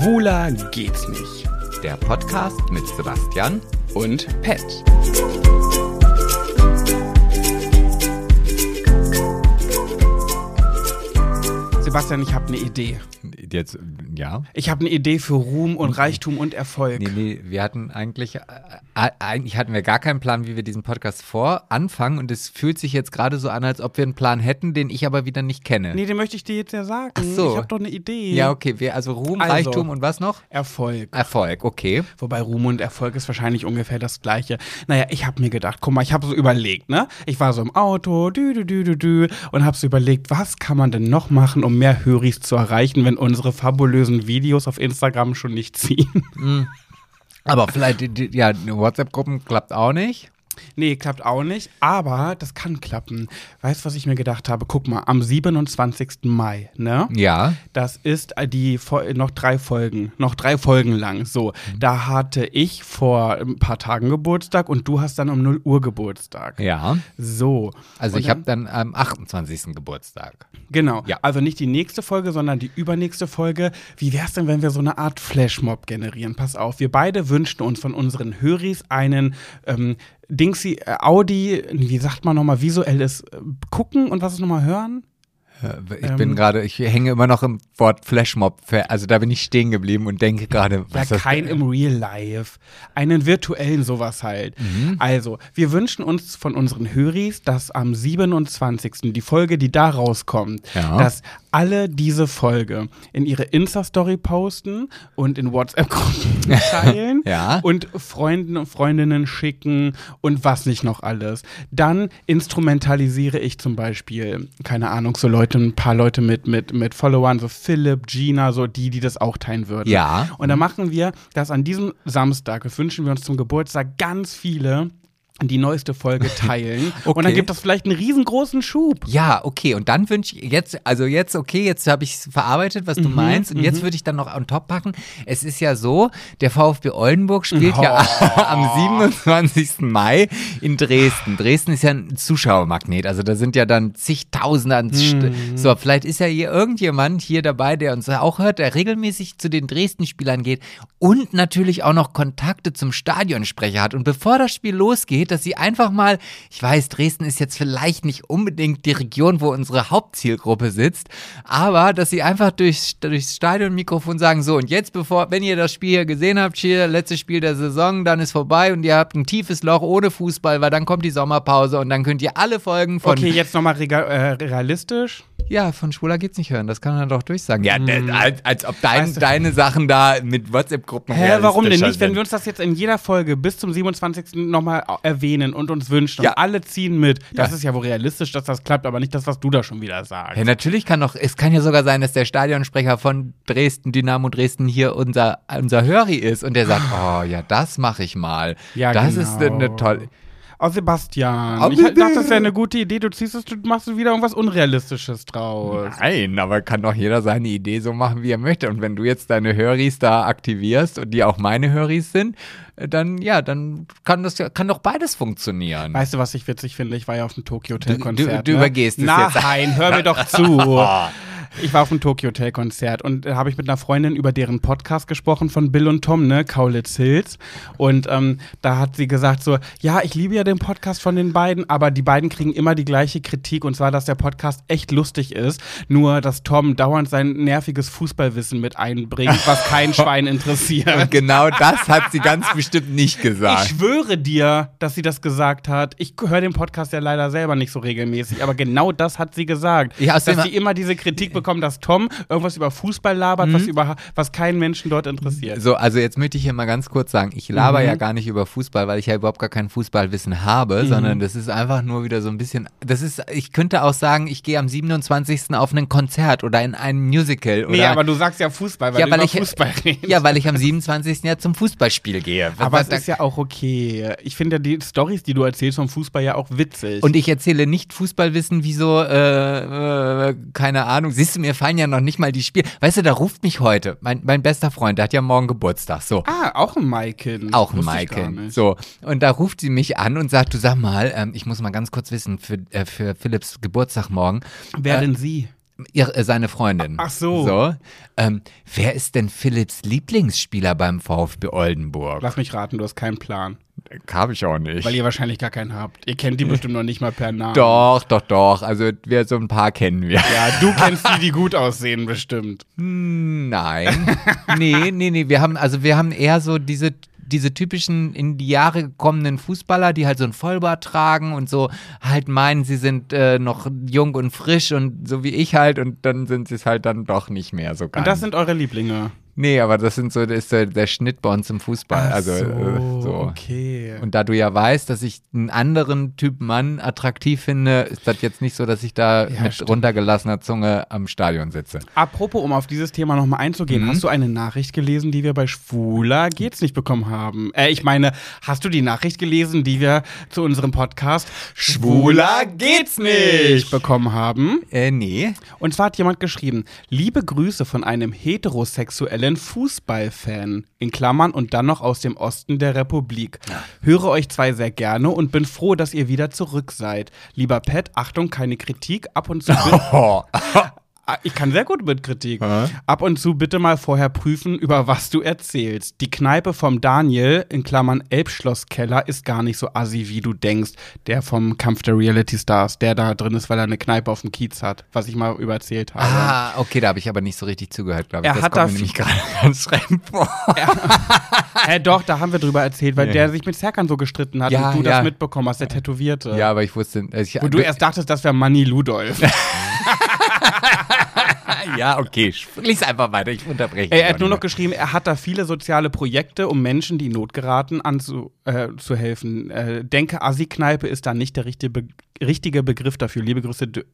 Schwuler geht's nicht. Der Podcast mit Sebastian Und Pet. Sebastian, ich habe eine Idee. Jetzt, ja. Ich habe eine Idee für Ruhm und Reichtum und Erfolg. Nee, nee, wir hatten eigentlich, äh, äh, eigentlich hatten wir gar keinen Plan, wie wir diesen Podcast vor anfangen und es fühlt sich jetzt gerade so an, als ob wir einen Plan hätten, den ich aber wieder nicht kenne. Nee, den möchte ich dir jetzt ja sagen. Ach so. Ich habe doch eine Idee. Ja, okay, wir, also Ruhm, Also. Reichtum und was noch? Erfolg. Erfolg, okay. Wobei Ruhm und Erfolg ist wahrscheinlich ungefähr das gleiche. Naja, ich habe mir gedacht, guck mal, ich habe so überlegt, ne? Ich war so im Auto, dü, dü, dü, dü, dü, und habe so überlegt, was kann man denn noch machen, um mehr Höris zu erreichen, wenn unsere fabulösen Videos auf Instagram schon nicht ziehen. Aber vielleicht, ja, WhatsApp-Gruppen klappt auch nicht. Nee, klappt auch nicht, aber das kann klappen. Weißt du, was ich mir gedacht habe? Guck mal, am 27. Mai, ne? Ja. Das ist äh, die noch drei Folgen, noch drei Folgen lang. So, da hatte ich vor ein paar Tagen Geburtstag und du hast dann um 0 Uhr Geburtstag. Ja. So. Also Und ich habe dann am 28. Geburtstag. Genau. Ja. Also nicht die nächste Folge, sondern die übernächste Folge. Wie wär's denn, wenn wir so eine Art Flashmob generieren? Pass auf, wir beide wünschten uns von unseren Höris einen ähm, Dingsy, äh, Audi, wie sagt man nochmal, visuelles äh, Gucken und was ist nochmal hören? Äh, Ich Ähm. bin gerade, ich hänge immer noch im Wort Flashmob. Also da bin ich stehen geblieben und denke gerade, Ja, was das kein im Real Life. Einen virtuellen sowas halt. Mhm. Also, wir wünschen uns von unseren Höris, dass am 27. die Folge, die da rauskommt, Ja. dass alle diese Folge in ihre Insta-Story posten und in WhatsApp-Gruppen teilen Ja. und Freunden und Freundinnen schicken und was nicht noch alles. Dann instrumentalisiere ich zum Beispiel, keine Ahnung, so Leute, ein paar Leute mit, mit, mit Followern, so Philipp, Gina, so die, die das auch teilen würden. Ja. Und dann machen wir das an diesem Samstag, das wünschen wir uns zum Geburtstag ganz viele die neueste Folge teilen. Und dann Okay. gibt das vielleicht einen riesengroßen Schub. Ja, okay. Und dann wünsche ich jetzt, also jetzt, okay, jetzt habe ich verarbeitet, was du Mhm, meinst. Und jetzt würde ich dann noch on top packen. Es ist ja so, der VfB Oldenburg spielt Oh. ja am 27. Mai in Dresden. Dresden ist ja ein Zuschauermagnet. Also da sind ja dann zigtausende an. Mhm. So, vielleicht ist ja hier irgendjemand hier dabei, der uns auch hört, der regelmäßig zu den Dresden-Spielern geht und natürlich auch noch Kontakte zum Stadionsprecher hat. Und bevor das Spiel losgeht, dass sie einfach mal, ich weiß, Dresden ist jetzt vielleicht nicht unbedingt die Region, wo unsere Hauptzielgruppe sitzt, aber dass sie einfach durchs, durchs Stadionmikrofon sagen, so und jetzt bevor, wenn ihr das Spiel hier gesehen habt, hier, letztes Spiel der Saison, dann ist vorbei und ihr habt ein tiefes Loch ohne Fußball, weil dann kommt die Sommerpause und dann könnt ihr alle Folgen von Okay, jetzt nochmal äh, realistisch. Ja, von Schwuler geht's nicht hören. Das kann man doch durchsagen. Ja, als, als ob dein. Weißt du- deine Sachen da mit WhatsApp-Gruppen Hä, warum denn nicht? Wenn sind. wir uns das jetzt in jeder Folge bis zum 27. nochmal erwähnen und uns wünschen Ja. und alle ziehen mit, das Ja. ist ja wohl realistisch, dass das klappt, aber nicht das, was du da schon wieder sagst. Ja, natürlich kann doch, es kann ja sogar sein, dass der Stadionsprecher von Dresden, Dynamo Dresden hier unser, unser Höri ist und der sagt, oh ja, das mache ich mal. Ja, das genau. ist eine tolle. Oh, Sebastian, Oh, ich dachte, das wäre eine gute Idee. Du ziehst es, du machst wieder irgendwas Unrealistisches draus. Nein, aber kann doch jeder seine Idee so machen, wie er möchte. Und wenn du jetzt deine Höris da aktivierst und die auch meine Höris sind, äh, dann ja, dann kann das kann doch beides funktionieren. Weißt du, was ich witzig finde? Ich war ja auf dem Tokyo Hotel Konzert. Du- du ne? übergehst es Nein, jetzt. Nein, hör mir doch zu. Ich war auf dem Tokyo Hotel Konzert und da habe ich mit einer Freundin über deren Podcast gesprochen von Bill und Tom, ne, Kaulitz Hills. Und ähm, da hat sie gesagt so, ja, ich liebe ja den Podcast von den beiden, aber die beiden kriegen immer die gleiche Kritik und zwar, dass der Podcast echt lustig ist, nur dass Tom dauernd sein nerviges Fußballwissen mit einbringt, was kein Schwein interessiert. Und genau das hat sie ganz bestimmt nicht Ich gesagt. schwöre dir, dass sie das gesagt hat. Ich höre den Podcast ja leider selber nicht so regelmäßig, aber genau das hat sie gesagt. Ja, dass sie immer diese Kritik bekommen, dass Tom irgendwas über Fußball labert, was, über, was keinen Menschen dort interessiert. So, also jetzt möchte ich hier mal ganz kurz sagen, ich laber Mhm. ja gar nicht über Fußball, weil ich ja überhaupt gar kein Fußballwissen habe, Mhm. sondern das ist einfach nur wieder so ein bisschen, das ist, ich könnte auch sagen, ich gehe am 27. auf ein Konzert oder in ein Musical oder nee, aber du sagst ja Fußball, weil ja, du weil über ich, Fußball redest. ja, weil ich am 27. ja zum Fußballspiel gehe. aber Was- es ist ja auch okay. Ich finde ja die Stories, die du erzählst vom Fußball ja auch witzig. und ich erzähle nicht Fußballwissen wie so, äh, äh, keine Ahnung. Siehst du, mir fallen ja noch nicht mal die Spiele. Weißt du, da ruft mich heute mein, mein bester Freund, der hat ja morgen Geburtstag. So, ah, auch ein Maikin. Auch ein Wusste ich gar Maike. nicht. So. Und da ruft sie mich an und sagt, du sag mal, ähm, ich muss mal ganz kurz wissen, für, äh, für Philipps Geburtstag morgen. Wer Äh, denn sie? ihr, äh, seine Freundin. Ach so. so. Ähm, wer ist denn Philipps Lieblingsspieler beim VfB Oldenburg? Lass mich raten, du hast keinen Plan. Habe ich auch nicht. Weil ihr wahrscheinlich gar keinen habt. Ihr kennt die bestimmt noch nicht mal per Namen. doch, doch, doch. Also wir so ein paar kennen wir. Ja, du kennst die, die gut aussehen, bestimmt. Nein. nee, nee, nee. Wir haben, also wir haben eher so diese diese typischen in die Jahre gekommenen Fußballer, die halt so ein Vollbart tragen und so halt meinen, sie sind äh, noch jung und frisch und so wie ich halt und dann sind sie es halt dann doch nicht mehr so ganz. Und das sind eure Lieblinge. Nee, aber das sind so, das ist der, der Schnitt bei uns im Fußball. Ach also so, äh, so. okay. Und da du ja weißt, dass ich einen anderen Typ Mann attraktiv finde, ist das jetzt nicht so, dass ich da Ja, mit stimmt. runtergelassener Zunge am Stadion sitze. Apropos, um auf dieses Thema nochmal einzugehen, Mhm. hast du eine Nachricht gelesen, die wir bei Schwuler geht's nicht bekommen haben? Äh, ich meine, hast du die Nachricht gelesen, die wir zu unserem Podcast Schwuler geht's nicht bekommen haben? Äh, nee. Und zwar hat jemand geschrieben, liebe Grüße von einem heterosexuellen Fußballfan, in Klammern und dann noch aus dem Osten der Republik. Höre euch zwei sehr gerne und bin froh, dass ihr wieder zurück seid. Lieber Pat, Achtung, keine Kritik, ab und zu... Oh. Ah, Ich kann sehr gut mit Kritik. Ab und zu bitte mal vorher prüfen, über was du erzählst. Die Kneipe vom Daniel, in Klammern Elbschlosskeller, ist gar nicht so assi, wie du denkst. Der vom Kampf der Reality Stars, der da drin ist, weil er eine Kneipe auf dem Kiez hat, was ich mal übererzählt habe. Ah, okay, da habe ich aber nicht so richtig zugehört, glaube ich. Er das hat da nämlich gerade ganz fremd vor. Hä, doch, da haben wir drüber erzählt, weil Ja. der sich mit Serkan so gestritten hat Ja, und du ja. das mitbekommen hast, der Tätowierte. Ja, aber ich wusste. äh, Ich, Wo du erst dachtest, das wäre Manny Ludolf. ja, okay. Lies einfach weiter, ich unterbreche. Er hat nur noch geschrieben, er hat da viele soziale Projekte, um Menschen, die in Not geraten, anzu, äh. Äh, denke, Assi-Kneipe ist da nicht der richtige, Be richtige Begriff dafür. Liebe Grüße, D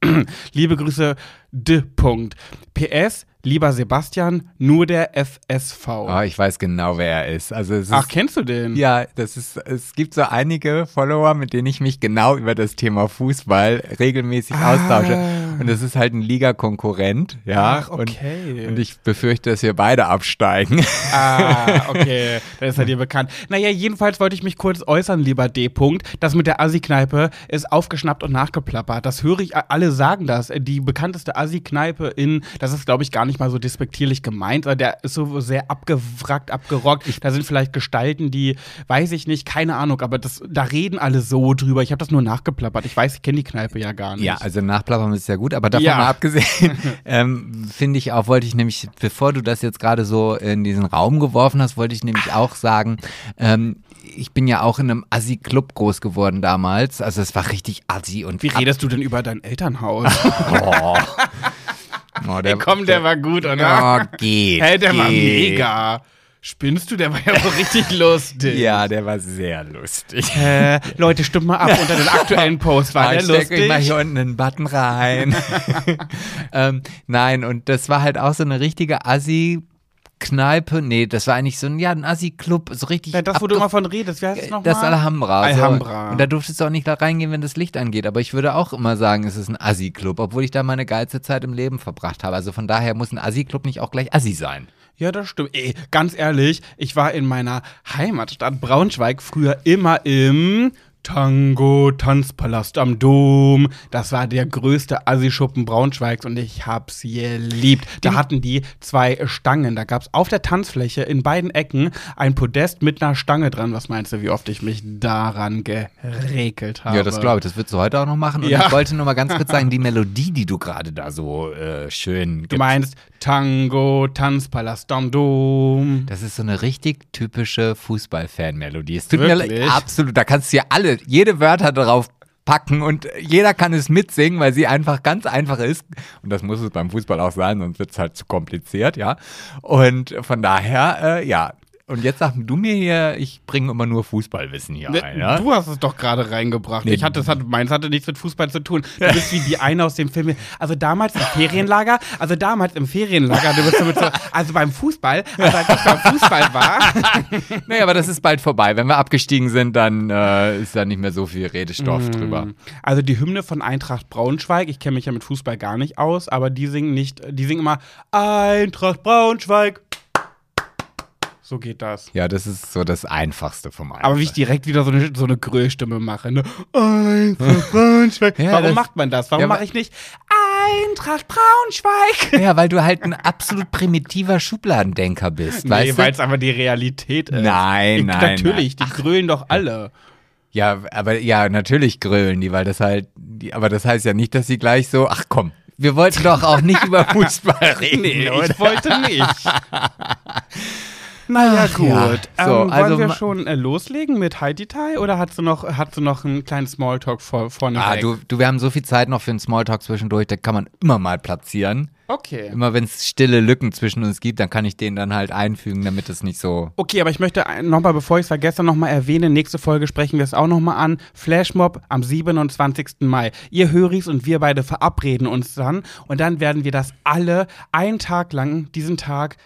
Liebe Grüße, D. Punkt. PS, lieber Sebastian, nur der FSV. Oh, ich weiß genau, wer er ist. Also es ist, Ach, kennst du den? Ja, das ist, es gibt so einige Follower, mit denen ich mich genau über das Thema Fußball regelmäßig Ah. austausche. Und das ist halt ein Liga-Konkurrent, ja. Ach, okay. Und, und ich befürchte, dass wir beide absteigen. Ah, okay. Das ist ja dir bekannt. Naja, jedenfalls wollte ich mich kurz äußern, lieber D. -Punkt. Das mit der Assi-Kneipe ist aufgeschnappt und nachgeplappert. Das höre ich, alle sagen das. Die bekannteste Assi-Kneipe in, das ist, glaube ich, gar nicht mal so despektierlich gemeint, aber der ist so sehr abgewrackt, abgerockt. Da sind vielleicht Gestalten, die, weiß ich nicht, keine Ahnung, aber das, da reden alle so drüber. Ich habe das nur nachgeplappert. Ich weiß, ich kenne die Kneipe ja gar nicht. Ja, also nachplappern ist ja gut, aber davon Ja. mal abgesehen, ähm, finde ich auch, wollte ich nämlich, bevor du das jetzt gerade so in diesen Raum geworfen hast, wollte ich nämlich auch sagen, ähm, ich bin ja auch in einem Assi-Club groß geworden damals. Also es war richtig Assi und Wie redest du denn über dein Elternhaus? Oh. Oh, Ey, komm, der war gut, oder? Oh, geht. Hey, der war geht. mega. Spinnst du? Der war ja wohl richtig lustig. Ja, der war sehr lustig. Äh, Leute, stimmt mal ab unter den aktuellen Post. War Ah, der ich steck euch mal lustig? hier unten einen Button rein. ähm, nein, und das war halt auch so eine richtige Assi- Kneipe, nee, das war eigentlich so ein, ja, ein Assi-Club, so richtig. Ja, das, wo du immer von redest, wie heißt es nochmal? das Alhambra. Alhambra. So. Und da durftest du auch nicht da reingehen, wenn das Licht angeht. Aber ich würde auch immer sagen, es ist ein Assi-Club, obwohl ich da meine geilste Zeit im Leben verbracht habe. Also von daher muss ein Assi-Club nicht auch gleich Assi sein. Ja, das stimmt. Ey, ganz ehrlich, ich war in meiner Heimatstadt Braunschweig früher immer im Tango Tanzpalast am Dom. Das war der größte Assi-Schuppen Braunschweigs und ich hab's geliebt. Da hatten die zwei Stangen. Da gab's auf der Tanzfläche in beiden Ecken ein Podest mit einer Stange dran. Was meinst du, wie oft ich mich daran gerekelt habe? Ja, das glaube ich. Das würdest du heute auch noch machen. Und Ja. ich wollte nur mal ganz kurz sagen, die Melodie, die du gerade da so äh, schön. Du meinst Tango Tanzpalast am Dom. Das ist so eine richtig typische Fußball-Fan-Melodie. Es tut Wirklich? mir leid, absolut. Da kannst du ja alle, jede Wörter drauf packen und jeder kann es mitsingen, weil sie einfach ganz einfach ist. Und das muss es beim Fußball auch sein, sonst wird es halt zu kompliziert, ja. Und von daher, äh, ja. Und jetzt sag du mir hier, ich bringe immer nur Fußballwissen hier Ne, ein, ja? Du hast es doch gerade reingebracht. Nee. Ich hatte, das meins hatte nichts mit Fußball zu tun. Du bist wie die eine aus dem Film. Also damals im Ferienlager, also damals im Ferienlager, du bist so mit so, also beim Fußball, also als ich beim Fußball war, Nee, aber das ist bald vorbei. Wenn wir abgestiegen sind, dann äh, ist da nicht mehr so viel Redestoff Mm. drüber. also die Hymne von Eintracht Braunschweig, ich kenne mich ja mit Fußball gar nicht aus, aber die singen nicht, die singen immer Eintracht Braunschweig. So geht das. Ja, das ist so das Einfachste vom Einfachen. Aber wie ich direkt wieder so eine, so eine Größstimme mache, ne? Eintracht Braunschweig. Ja, Warum das- macht man das? Warum Ja, mache ich nicht Eintracht Braunschweig. Ja, weil du halt ein absolut primitiver Schubladendenker bist, Nee, weil es aber die Realität ist. Nein, Ich- nein, Natürlich, die grölen doch alle. Ja, aber ja, natürlich grölen die, weil das halt, die, aber das heißt ja nicht, dass sie gleich so, ach komm, wir wollten doch auch nicht über Fußball reden, Nee, ich wollte nicht. Naja, Ach gut. ja, so, ähm, also wollen wir ma- schon äh, loslegen mit Heidi Tai oder hast du noch, hast du noch einen kleinen Smalltalk vor, vorne Ah, du, du, wir haben so viel Zeit noch für einen Smalltalk zwischendurch, da kann man immer mal platzieren. Okay. Immer wenn es stille Lücken zwischen uns gibt, dann kann ich den dann halt einfügen, damit es nicht so. Okay, aber ich möchte nochmal, bevor ich es vergesse, nochmal erwähnen, nächste Folge sprechen wir es auch nochmal an. Flashmob am 27. Mai. Ihr Höris und wir beide verabreden uns dann und dann werden wir das alle einen Tag lang, diesen Tag,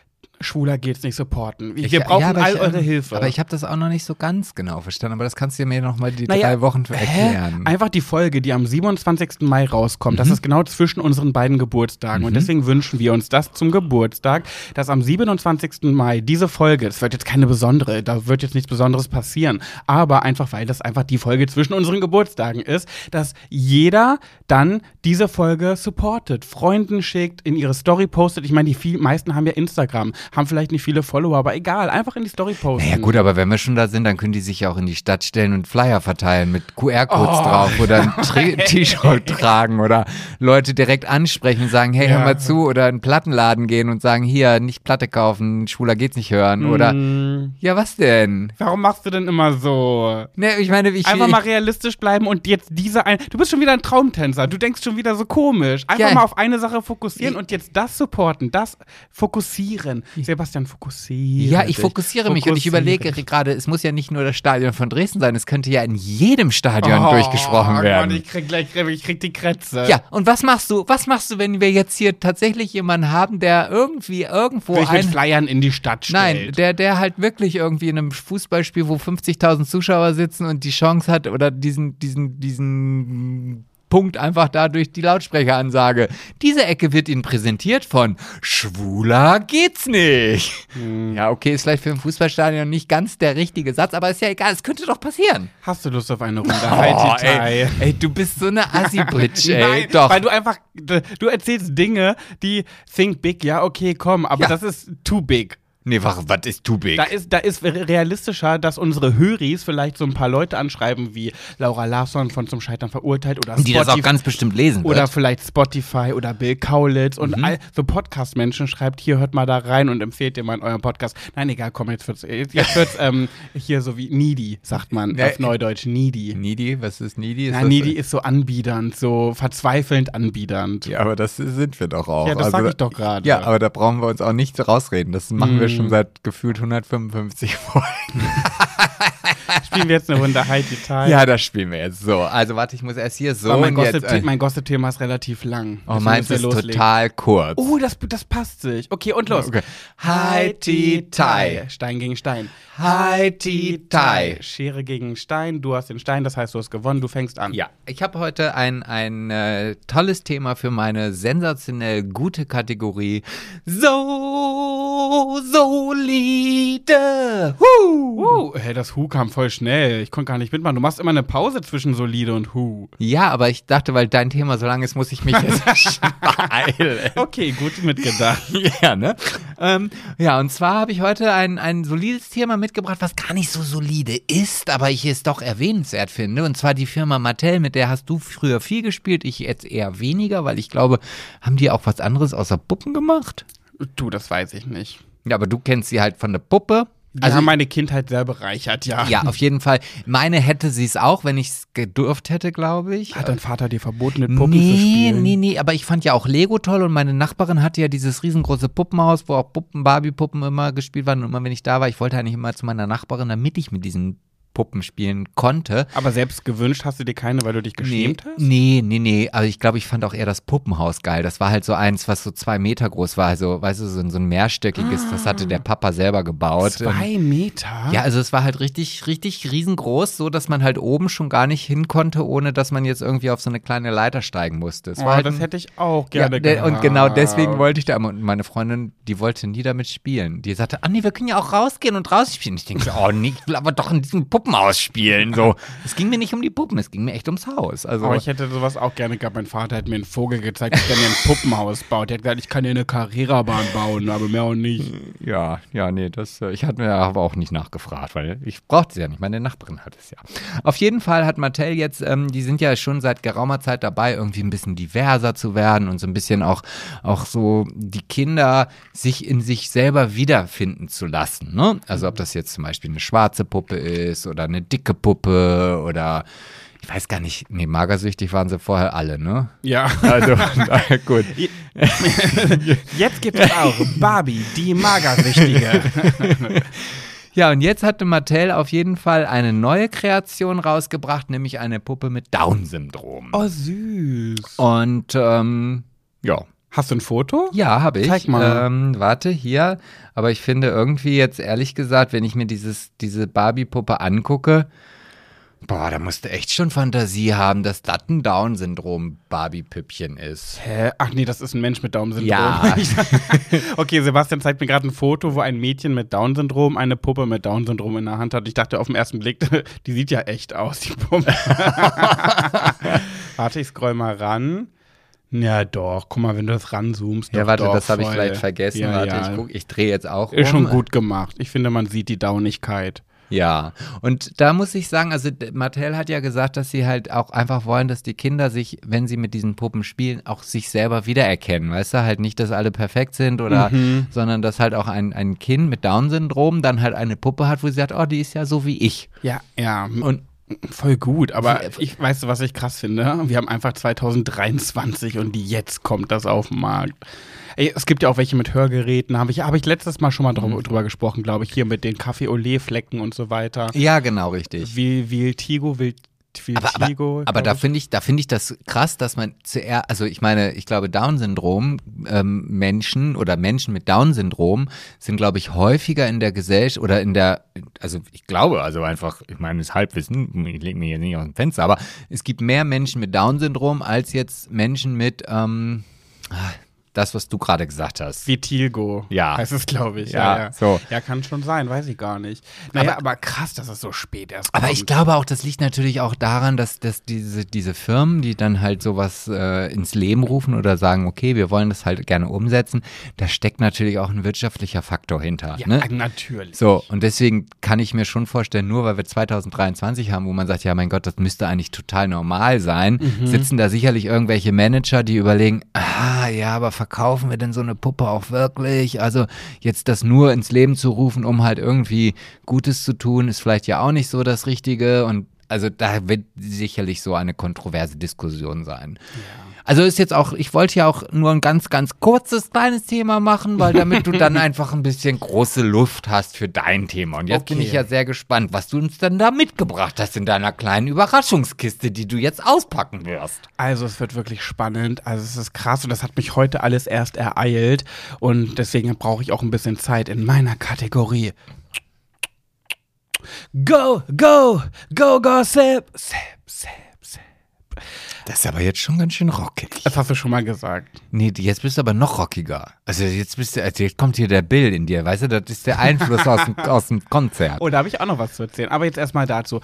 schwuler geht's nicht supporten. Wir Ich- brauchen ja, all ich, eure ähm, Hilfe. Aber ich habe das auch noch nicht so ganz genau verstanden, aber das kannst du mir nochmal die Naja, drei Wochen hä? erklären. Einfach die Folge, die am 27. Mai rauskommt, das ist genau zwischen unseren beiden Geburtstagen. Und deswegen wünschen wir uns das zum Geburtstag, dass am 27. Mai diese Folge, das wird jetzt keine besondere, da wird jetzt nichts Besonderes passieren, aber einfach, weil das einfach die Folge zwischen unseren Geburtstagen ist, dass jeder dann diese Folge supportet, Freunden schickt, in ihre Story postet. Ich meine, die viel, meisten haben ja Instagram, haben vielleicht nicht viele Follower, aber egal, einfach in die Story posten. Naja gut, aber wenn wir schon da sind, dann können die sich ja auch in die Stadt stellen und Flyer verteilen mit QR-Codes Oh. drauf oder ein T-Shirt tragen oder Leute direkt ansprechen und sagen, hey, Ja. hör mal zu oder in einen Plattenladen gehen und sagen, hier, nicht Platte kaufen, Schwuler geht's nicht hören oder Mm, ja, was denn? Warum machst du denn immer so? Ne, ich meine, ich Einfach mal realistisch bleiben und jetzt diese ein. Du bist schon wieder ein Traumtänzer. Du denkst schon wieder so komisch. Einfach Ja. mal auf eine Sache fokussieren und jetzt das supporten, das fokussieren. Sebastian, fokussieren. ja, ich dich. fokussiere mich und ich Fokussiere überlege gerade, es muss ja nicht nur das Stadion von Dresden sein, es könnte ja in jedem Stadion Oh, durchgesprochen Gott, werden. ich krieg gleich, ich krieg die Krätze. Ja, und was machst du? Was machst du, wenn wir jetzt hier tatsächlich jemanden haben, der irgendwie irgendwo Will ich mit ein Flyern in die Stadt stellt. Nein, der, der halt wirklich irgendwie in einem Fußballspiel, wo 50.000 Zuschauer sitzen und die Chance hat oder diesen, diesen, diesen Punkt einfach da durch die Lautsprecheransage. Diese Ecke wird Ihnen präsentiert von Schwuler geht's nicht. Hm. Ja, okay, ist vielleicht für ein Fußballstadion nicht ganz der richtige Satz, aber ist ja egal, es könnte doch passieren. Hast du Lust auf eine Runde Oh, Heidi ey, ey, du bist so eine Assi-Britsch, ey. Nein, doch. weil du einfach, du erzählst Dinge, die think big, ja, okay, komm, aber Ja. das ist too big. Nee, was, was ist too big? Da ist, da ist realistischer, dass unsere Höris vielleicht so ein paar Leute anschreiben wie Laura Larsson von Zum Scheitern verurteilt oder die das auch Spotify- ganz bestimmt lesen oder wird. vielleicht Spotify oder Bill Kaulitz und Mhm. all so Podcast-Menschen schreibt, hier hört mal da rein und empfehlt dir mal in eurem Podcast. Nein, egal, komm, jetzt wird's, jetzt wird's ähm, hier so wie needy, sagt man Ja, auf Neudeutsch, needy. Needy, was ist needy? Ist Na, needy ist so anbiedernd, so verzweifelnd anbiedernd. Ja, aber das sind wir doch auch. Ja, das Also, sag ich doch gerade. Ja, aber da brauchen wir uns auch nicht rausreden. Das machen wir Mm. Schon seit gefühlt 155 Folgen. Spielen wir jetzt eine Runde Heidi Tai. Ja, das spielen wir jetzt so. Also warte, ich muss erst hier so Aber mein Äh, mein Gossip-Thema ist relativ lang. oh, meins ist loslegen. total kurz. Oh, das, das passt sich. Okay, und los. Okay. Heidi Tai. Stein gegen Stein. Heidi Tai. Schere gegen Stein. Du hast den Stein, das heißt, du hast gewonnen. Du fängst an. Ja, ich habe heute ein, ein äh, tolles Thema für meine sensationell gute Kategorie. So solide. Huh. Uh, hey, das Hu kam voll schnell. Ich konnte gar nicht mitmachen. Du machst immer eine Pause zwischen solide und Hu. Ja, aber ich dachte, weil dein Thema so lang ist, muss ich mich jetzt beeilen. Okay, gut mitgedacht. Ja, ne? Ähm, ja, und zwar habe ich heute ein, ein solides Thema mitgebracht, was gar nicht so solide ist, aber ich es doch erwähnenswert finde. Und zwar die Firma Mattel, mit der hast du früher viel gespielt, ich jetzt eher weniger, weil ich glaube, haben die auch was anderes außer Puppen gemacht? Du, das weiß ich nicht. Ja, aber du kennst sie halt von der Puppe. Die Also haben meine Kindheit sehr bereichert, ja. ja, auf jeden Fall. Meine hätte sie es auch, wenn ich es gedurft hätte, glaube ich. Hat dein Vater dir verboten, mit Puppen zu nee, spielen? nee, nee, aber ich fand ja auch Lego toll und meine Nachbarin hatte ja dieses riesengroße Puppenhaus, wo auch Puppen, Barbie-Puppen immer gespielt waren und immer wenn ich da war, ich wollte eigentlich immer zu meiner Nachbarin, damit ich mit diesen Puppen spielen konnte. Aber selbst gewünscht hast du dir keine, weil du dich geschämt nee, hast? Nee, nee, nee. Also ich glaube, ich fand auch eher das Puppenhaus geil. Das war halt so eins, was so zwei Meter groß war. Also, weißt du, so, ein- so ein mehrstöckiges, das hatte der Papa selber gebaut. Zwei Meter? Ja, also es war halt richtig, richtig riesengroß, so dass man halt oben schon gar nicht hin konnte, ohne dass man jetzt irgendwie auf so eine kleine Leiter steigen musste. Es oh, war halt das ein- hätte ich auch ja, gerne der, gehabt. und genau deswegen wollte ich da immer. Und meine Freundin, die wollte nie damit spielen. Die sagte, ah nee, wir können ja auch rausgehen und rausspielen. Ich denke, oh nee, ich will aber doch in diesem Puppenhaus spielen. So. Es ging mir nicht um die Puppen, es ging mir echt ums Haus. Also, Aber ich hätte sowas auch gerne gehabt. Mein Vater hat mir einen Vogel gezeigt, der mir ein Puppenhaus baut. Der hat gesagt, ich kann dir eine Carrera-Bahn bauen, aber mehr auch nicht. ja, ja, nee, das, äh, ich hatte mir aber auch nicht nachgefragt, weil ich brauchte es ja nicht. Meine Nachbarin hat es ja. Auf jeden Fall hat Mattel jetzt, ähm, die sind ja schon seit geraumer Zeit dabei, irgendwie ein bisschen diverser zu werden und so ein bisschen auch, auch so die Kinder sich in sich selber wiederfinden zu lassen. Ne? Also ob das jetzt zum Beispiel eine schwarze Puppe ist oder eine dicke Puppe oder ich weiß gar nicht, nee, magersüchtig waren sie vorher alle, ne? Ja. Also, gut. Jetzt gibt es auch Barbie, die Magersüchtige. Ja, und jetzt hatte Mattel auf jeden Fall eine neue Kreation rausgebracht, nämlich eine Puppe mit Down-Syndrom. Oh, süß. Und ähm, ja. Hast du ein Foto? Ja, habe ich. Zeig mal. Ähm, warte, hier. Aber ich finde irgendwie jetzt ehrlich gesagt, wenn ich mir dieses, diese Barbie-Puppe angucke, boah, da musst du echt schon Fantasie haben, dass das ein Down-Syndrom-Barbie-Püppchen ist. Hä? Ach nee, das ist ein Mensch mit Down-Syndrom. Ja. okay, Sebastian zeigt mir gerade ein Foto, wo ein Mädchen mit Down-Syndrom eine Puppe mit Down-Syndrom in der Hand hat. Ich dachte auf den ersten Blick, die sieht ja echt aus, die Puppe. Warte, ich scroll mal ran. Ja, doch. Guck mal, wenn du das ranzoomst. Ja, doch, warte, doch, das habe ich vielleicht vergessen. Ja, warte, ja. ich, guck, ich drehe jetzt auch Ist um. schon gut gemacht. Ich finde, man sieht die Daunigkeit. Ja, und da muss ich sagen, also Mattel hat ja gesagt, dass sie halt auch einfach wollen, dass die Kinder sich, wenn sie mit diesen Puppen spielen, auch sich selber wiedererkennen. Weißt du, halt nicht, dass alle perfekt sind oder, Mhm. sondern dass halt auch ein, ein Kind mit Down-Syndrom dann halt eine Puppe hat, wo sie sagt, oh, die ist ja so wie ich. Ja, ja. Und Voll gut, aber ich weißt du, was ich krass finde? Wir haben einfach 2023 und jetzt kommt das auf den Markt. Ey, es gibt ja auch welche mit Hörgeräten, habe ich, habe ich letztes Mal schon mal drüber, Mhm. drüber gesprochen, glaube ich, hier mit den Kaffee-Olé-Flecken und so weiter. ja, genau, richtig. Wie, wie Tigo, will, will Aber, aber, Tigo. aber da finde ich, da finde ich das krass, dass man zuerst, also ich meine, ich glaube, Down-Syndrom ähm, Menschen oder Menschen mit Down-Syndrom sind, glaube ich, häufiger in der Gesellschaft oder in der, also ich glaube, also einfach, ich meine, das Halbwissen, ich lege mir hier nicht aus dem Fenster, aber es gibt mehr Menschen mit Down-Syndrom als jetzt Menschen mit, ähm, das, was du gerade gesagt hast. Wie Tilgo. Ja. Heißt es, glaube ich. Ja, Ja, ja. so. Ja, kann schon sein, weiß ich gar nicht. Naja, aber, krass, dass es so spät erst Aber kommt. ich glaube auch, das liegt natürlich auch daran, dass, dass diese, diese Firmen, die dann halt sowas äh, ins Leben rufen oder sagen, okay, wir wollen das halt gerne umsetzen, da steckt natürlich auch ein wirtschaftlicher Faktor hinter. Ja, ne? natürlich. So, und deswegen kann ich mir schon vorstellen, nur weil wir 2023 haben, wo man sagt, ja, mein Gott, das müsste eigentlich total normal sein, Mhm. sitzen da sicherlich irgendwelche Manager, die überlegen, ah, ja, aber verkaufen wir denn so eine Puppe auch wirklich? Also jetzt das nur ins Leben zu rufen, um halt irgendwie Gutes zu tun, ist vielleicht ja auch nicht so das Richtige und also da wird sicherlich so eine kontroverse Diskussion sein. Also ist jetzt auch, ich wollte ja auch nur ein ganz, ganz kurzes, kleines Thema machen, weil damit du dann einfach ein bisschen große Luft hast für dein Thema. Und jetzt bin Okay. ich ja sehr gespannt, was du uns dann da mitgebracht hast in deiner kleinen Überraschungskiste, die du jetzt auspacken wirst. Also es wird wirklich spannend. Also es ist krass und das hat mich heute alles erst ereilt und deswegen brauche ich auch ein bisschen Zeit in meiner Kategorie. Go, go, go, go, Sip, Sip, Sip. Das ist aber jetzt schon ganz schön rockig. Das hast du schon mal gesagt. Nee, jetzt bist du aber noch rockiger. Also jetzt bist du, also jetzt kommt hier der Bill in dir, weißt du, das ist der Einfluss aus, dem, aus dem Konzert. Oh, da habe ich auch noch was zu erzählen. Aber jetzt erstmal dazu.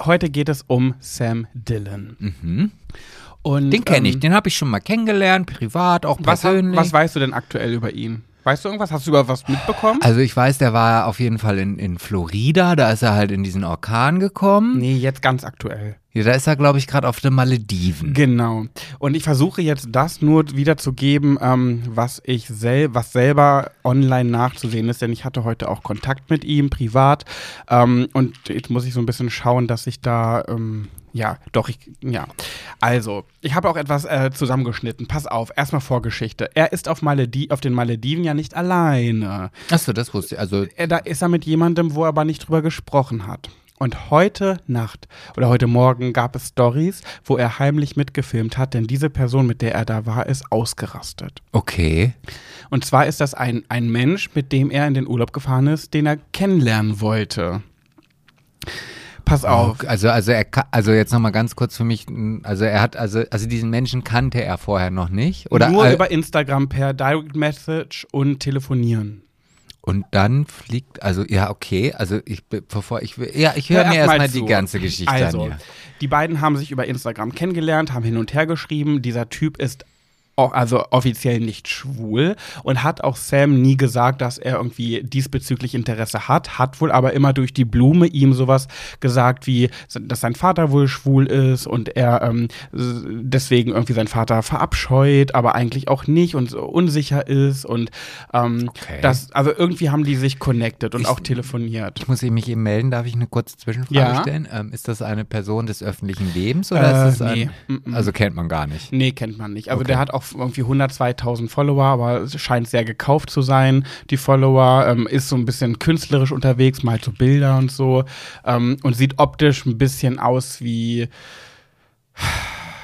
Heute geht es um Sam Dillon. Mhm. Und, Den kenne ich, ähm, den habe ich schon mal kennengelernt, privat, auch was, persönlich. was weißt du denn aktuell über ihn? Weißt du irgendwas? Hast du über was mitbekommen? Also ich weiß, der war auf jeden Fall in, in Florida, da ist er halt in diesen Orkan gekommen. Nee, jetzt ganz aktuell. Ja, da ist er, glaube ich, gerade auf den Malediven. Genau. Und ich versuche jetzt das nur wiederzugeben, ähm, was ich sel was selber online nachzusehen ist, denn ich hatte heute auch Kontakt mit ihm privat. Ähm, und jetzt muss ich so ein bisschen schauen, dass ich da ähm, ja, doch, ich, ja. Also, ich habe auch etwas äh, zusammengeschnitten. Pass auf, erstmal Vorgeschichte. Er ist auf, Maledi auf den Malediven ja nicht alleine. Achso, das wusste ich. Also, Er, da ist er mit jemandem, wo er aber nicht drüber gesprochen hat. Und heute Nacht oder heute Morgen gab es Stories, wo er heimlich mitgefilmt hat, denn diese Person, mit der er da war, ist ausgerastet. okay. Und zwar ist das ein, ein Mensch, mit dem er in den Urlaub gefahren ist, den er kennenlernen wollte. Pass auf. Okay, Also, also er also jetzt nochmal ganz kurz für mich, also er hat, also, also diesen Menschen kannte er vorher noch nicht? Oder Nur über Instagram per Direct Message und telefonieren. Und dann fliegt, also ja, okay, also ich, be- bevor ich, will- ja, ich höre Hör mir erst mal erstmal die ganze Geschichte also, an. Ja. Die beiden haben sich über Instagram kennengelernt, haben hin und her geschrieben. Dieser Typ ist also offiziell nicht schwul und hat auch Sam nie gesagt, dass er irgendwie diesbezüglich Interesse hat, hat wohl aber immer durch die Blume ihm sowas gesagt wie, dass sein Vater wohl schwul ist und er ähm, deswegen irgendwie seinen Vater verabscheut, aber eigentlich auch nicht und so unsicher ist und ähm, Okay. das, also irgendwie haben die sich connected und Ich- auch telefoniert. Ich muss mich eben melden, darf ich eine kurze Zwischenfrage Ja. stellen? Ähm, ist das eine Person des öffentlichen Lebens oder Äh, ist das nee. ein, also kennt man gar nicht? Nee, kennt man nicht. Also Okay. der hat auch irgendwie 102.000 Follower, aber es scheint sehr gekauft zu sein, die Follower. Ähm, ist so ein bisschen künstlerisch unterwegs, malt so Bilder und so. Ähm, und sieht optisch ein bisschen aus wie.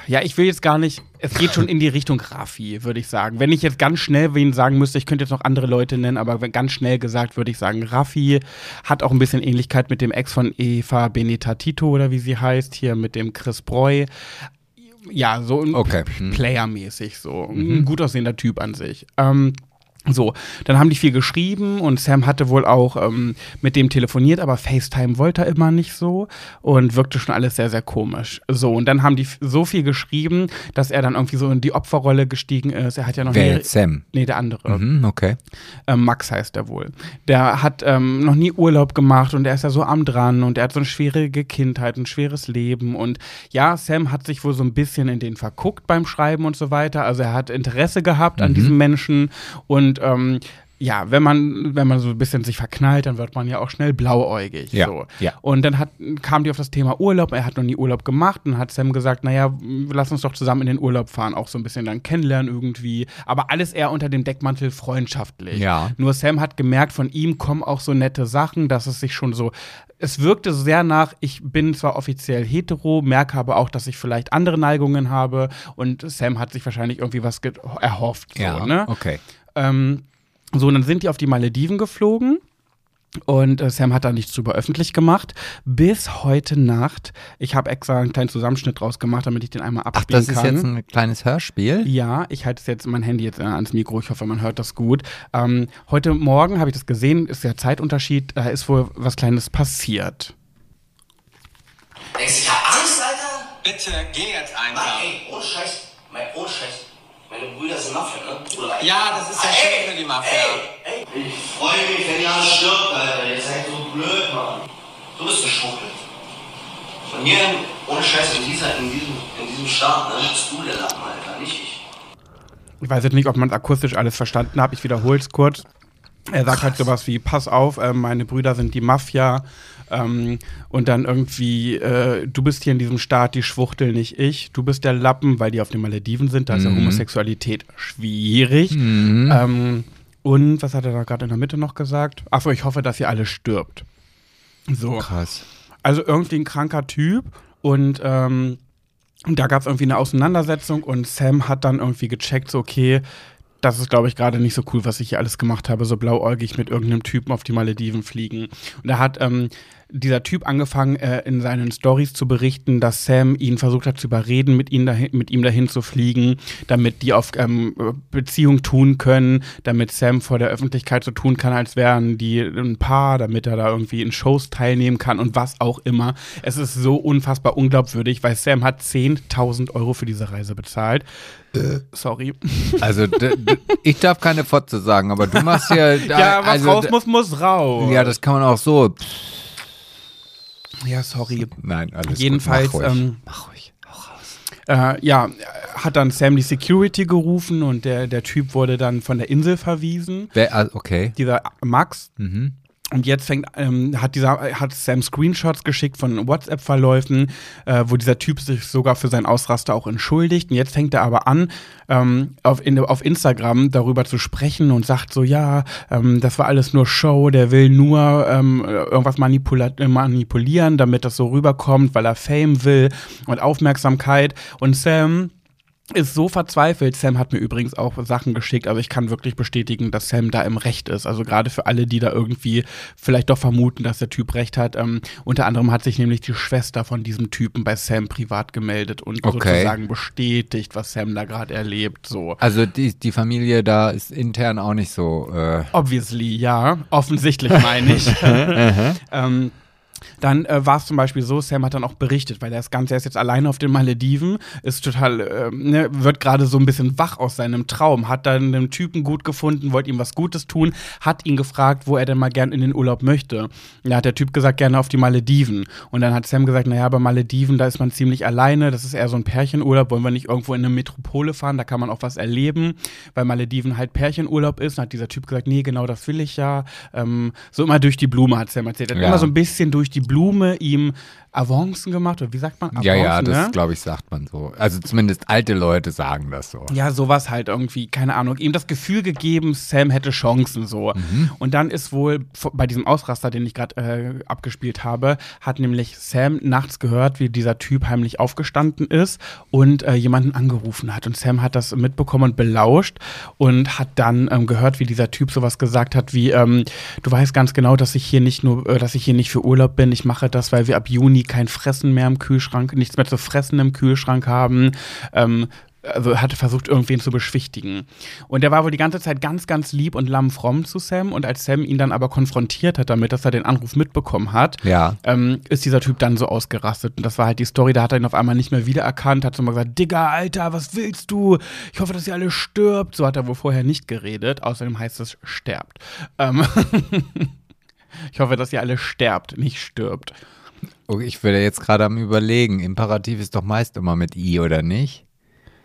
Ja, ich will jetzt gar nicht, es geht schon in die Richtung Raffi, würde ich sagen. Wenn ich jetzt ganz schnell wen sagen müsste, ich könnte jetzt noch andere Leute nennen, aber ganz schnell gesagt, würde ich sagen, Raffi hat auch ein bisschen Ähnlichkeit mit dem Ex von Eva Beneta Tito oder wie sie heißt, hier mit dem Chris Breu. Ja, so ein Okay. Hm. Player-mäßig, so ein gut aussehender Typ an sich. Ähm, so, dann haben die viel geschrieben und Sam hatte wohl auch ähm, mit dem telefoniert, aber FaceTime wollte er immer nicht so und wirkte schon alles sehr, sehr komisch. So, und dann haben die so viel geschrieben, dass er dann irgendwie so in die Opferrolle gestiegen ist. Er hat ja noch Wer nie. jetzt? Sam? Nee, der andere. Mhm, okay. Ähm, Max heißt er wohl. Der hat ähm, noch nie Urlaub gemacht und er ist ja so am dran und er hat so eine schwierige Kindheit, ein schweres Leben. Und ja, Sam hat sich wohl so ein bisschen in den verguckt beim Schreiben und so weiter. Also er hat Interesse gehabt an diesem Menschen und ähm, ja, wenn man, wenn man so ein bisschen sich verknallt, dann wird man ja auch schnell blauäugig. Ja, So. ja. Und dann hat, kam die auf das Thema Urlaub. Er hat noch nie Urlaub gemacht und hat Sam gesagt, naja, lass uns doch zusammen in den Urlaub fahren, auch so ein bisschen dann kennenlernen irgendwie. Aber alles eher unter dem Deckmantel freundschaftlich. Ja. Nur Sam hat gemerkt, von ihm kommen auch so nette Sachen, dass es sich schon so, es wirkte sehr nach, ich bin zwar offiziell hetero, merke aber auch, dass ich vielleicht andere Neigungen habe und Sam hat sich wahrscheinlich irgendwie was erhofft. So, Ja, ne? okay. Ähm, so, und dann sind die auf die Malediven geflogen. Und äh, Sam hat da nichts drüber öffentlich gemacht. Bis heute Nacht. Ich habe extra einen kleinen Zusammenschnitt draus gemacht, damit ich den einmal Ach, abspielen das ist kann. jetzt ein kleines Hörspiel? Ja, ich halte es jetzt mein Handy jetzt äh, ans Mikro. Ich hoffe, man hört das gut. Ähm, heute Morgen habe ich das gesehen. Ist der Zeitunterschied. Da ist wohl was Kleines passiert. Denkst du, ich hab Angst, Alter? Bitte, geh jetzt Mann, einfach. ey, ohne Scheiß, mein, ohne Scheiß. Meine Brüder sind Mafia, ne? Oder Ja, das ist ja Ah, schön für die Mafia. Ey, ey. Ich freue mich, wenn ihr alle stirbt, Alter. Ihr seid so blöd, Mann. Du bist geschmuggelt. Und hier, ohne Scheiß, in, dieser, in, diesem, in diesem Staat, ne, bist du der Lappen, Alter, nicht ich. Ich weiß jetzt nicht, ob man es akustisch alles verstanden hat. Ich wiederhole es kurz. Er sagt halt sowas wie, pass auf, äh, meine Brüder sind die Mafia. Ähm, und dann irgendwie, äh, du bist hier in diesem Staat die Schwuchtel, nicht ich. Du bist der Lappen, weil die auf den Malediven sind. Da ist ja Homosexualität schwierig. Ähm, und was hat er da gerade in der Mitte noch gesagt? Achso, ich hoffe, dass ihr alle stirbt. So. Krass. Also irgendwie ein kranker Typ und ähm, da gab es irgendwie eine Auseinandersetzung und Sam hat dann irgendwie gecheckt, so okay, das ist, glaube ich, gerade nicht so cool, was ich hier alles gemacht habe, so blauäugig mit irgendeinem Typen auf die Malediven fliegen. Und da hat ähm, dieser Typ angefangen, äh, in seinen Stories zu berichten, dass Sam ihn versucht hat zu überreden, mit, ihm dahin, mit ihm dahin zu fliegen, damit die auf ähm, Beziehung tun können, damit Sam vor der Öffentlichkeit so tun kann, als wären die ein Paar, damit er da irgendwie in Shows teilnehmen kann und was auch immer. Es ist so unfassbar unglaubwürdig, weil Sam hat 10.000 Euro für diese Reise bezahlt. Äh, sorry. Also, ich darf keine Fotze sagen, aber du machst ja. Ja, was also, raus muss, muss raus. Ja, das kann man auch so. Ja, sorry. Nein, alles Jedenfalls, gut. Mach ruhig. ähm, Mach ruhig. Äh, ja, hat dann Sam die Security gerufen und der, der Typ wurde dann von der Insel verwiesen. Wer, ah, okay. Dieser Max. Mhm. Und jetzt fängt, ähm, hat dieser, hat Sam Screenshots geschickt von WhatsApp-Verläufen, äh, wo dieser Typ sich sogar für seinen Ausraster auch entschuldigt. Und jetzt fängt er aber an, ähm, auf, in, auf Instagram darüber zu sprechen und sagt so, ja, ähm, das war alles nur Show, der will nur ähm, irgendwas manipula manipulieren, damit das so rüberkommt, weil er Fame will und Aufmerksamkeit. Und Sam ist so verzweifelt. Sam hat mir übrigens auch Sachen geschickt. Also ich kann wirklich bestätigen, dass Sam da im Recht ist. Also gerade für alle, die da irgendwie vielleicht doch vermuten, dass der Typ Recht hat. Ähm, unter anderem hat sich nämlich die Schwester von diesem Typen bei Sam privat gemeldet und Okay. sozusagen bestätigt, was Sam da gerade erlebt. So. Also die, die Familie da ist intern auch nicht so. Äh, Obviously, ja. Offensichtlich meine ich. ähm, dann äh, war es zum Beispiel so, Sam hat dann auch berichtet, weil er das Ganze er ist jetzt alleine auf den Malediven, ist total, äh, ne, wird gerade so ein bisschen wach aus seinem Traum, hat dann einen Typen gut gefunden, wollte ihm was Gutes tun, hat ihn gefragt, wo er denn mal gern in den Urlaub möchte. Da hat der Typ gesagt, gerne auf die Malediven. Und dann hat Sam gesagt, naja, bei Malediven, da ist man ziemlich alleine, das ist eher so ein Pärchenurlaub, wollen wir nicht irgendwo in eine Metropole fahren, da kann man auch was erleben, weil Malediven halt Pärchenurlaub ist. Und hat dieser Typ gesagt, nee, genau das will ich ja. Ähm, so immer durch die Blume hat Sam erzählt. Er hat Ja. immer so ein bisschen durch die Blume ihm Avancen gemacht, oder wie sagt man? ja, ja, Avancen, das ne? glaube ich, sagt man so. Also zumindest alte Leute sagen das so. Ja, sowas halt irgendwie, keine Ahnung, ihm das Gefühl gegeben, Sam hätte Chancen so. Mhm. Und dann ist wohl bei diesem Ausraster, den ich gerade äh, abgespielt habe, hat nämlich Sam nachts gehört, wie dieser Typ heimlich aufgestanden ist und äh, jemanden angerufen hat. Und Sam hat das mitbekommen und belauscht und hat dann ähm, gehört, wie dieser Typ sowas gesagt hat, wie ähm, du weißt ganz genau, dass ich hier nicht nur, äh, dass ich hier nicht für Urlaub bin. Ich mache das, weil wir ab Juni kein Fressen mehr im Kühlschrank, nichts mehr zu fressen im Kühlschrank haben. Ähm, also hatte versucht, irgendwen zu beschwichtigen. Und er war wohl die ganze Zeit ganz, ganz lieb und lammfromm zu Sam. Und als Sam ihn dann aber konfrontiert hat damit, dass er den Anruf mitbekommen hat, Ja. ähm, ist dieser Typ dann so ausgerastet. Und das war halt die Story, da hat er ihn auf einmal nicht mehr wiedererkannt, hat so mal gesagt, Digga, Alter, was willst du? Ich hoffe, dass ihr alle stirbt. So hat er wohl vorher nicht geredet. Außerdem heißt es sterbt. Ähm ich hoffe, dass ihr alle sterbt, nicht stirbt. Ich würde jetzt gerade am überlegen, Imperativ ist doch meist immer mit I, oder nicht?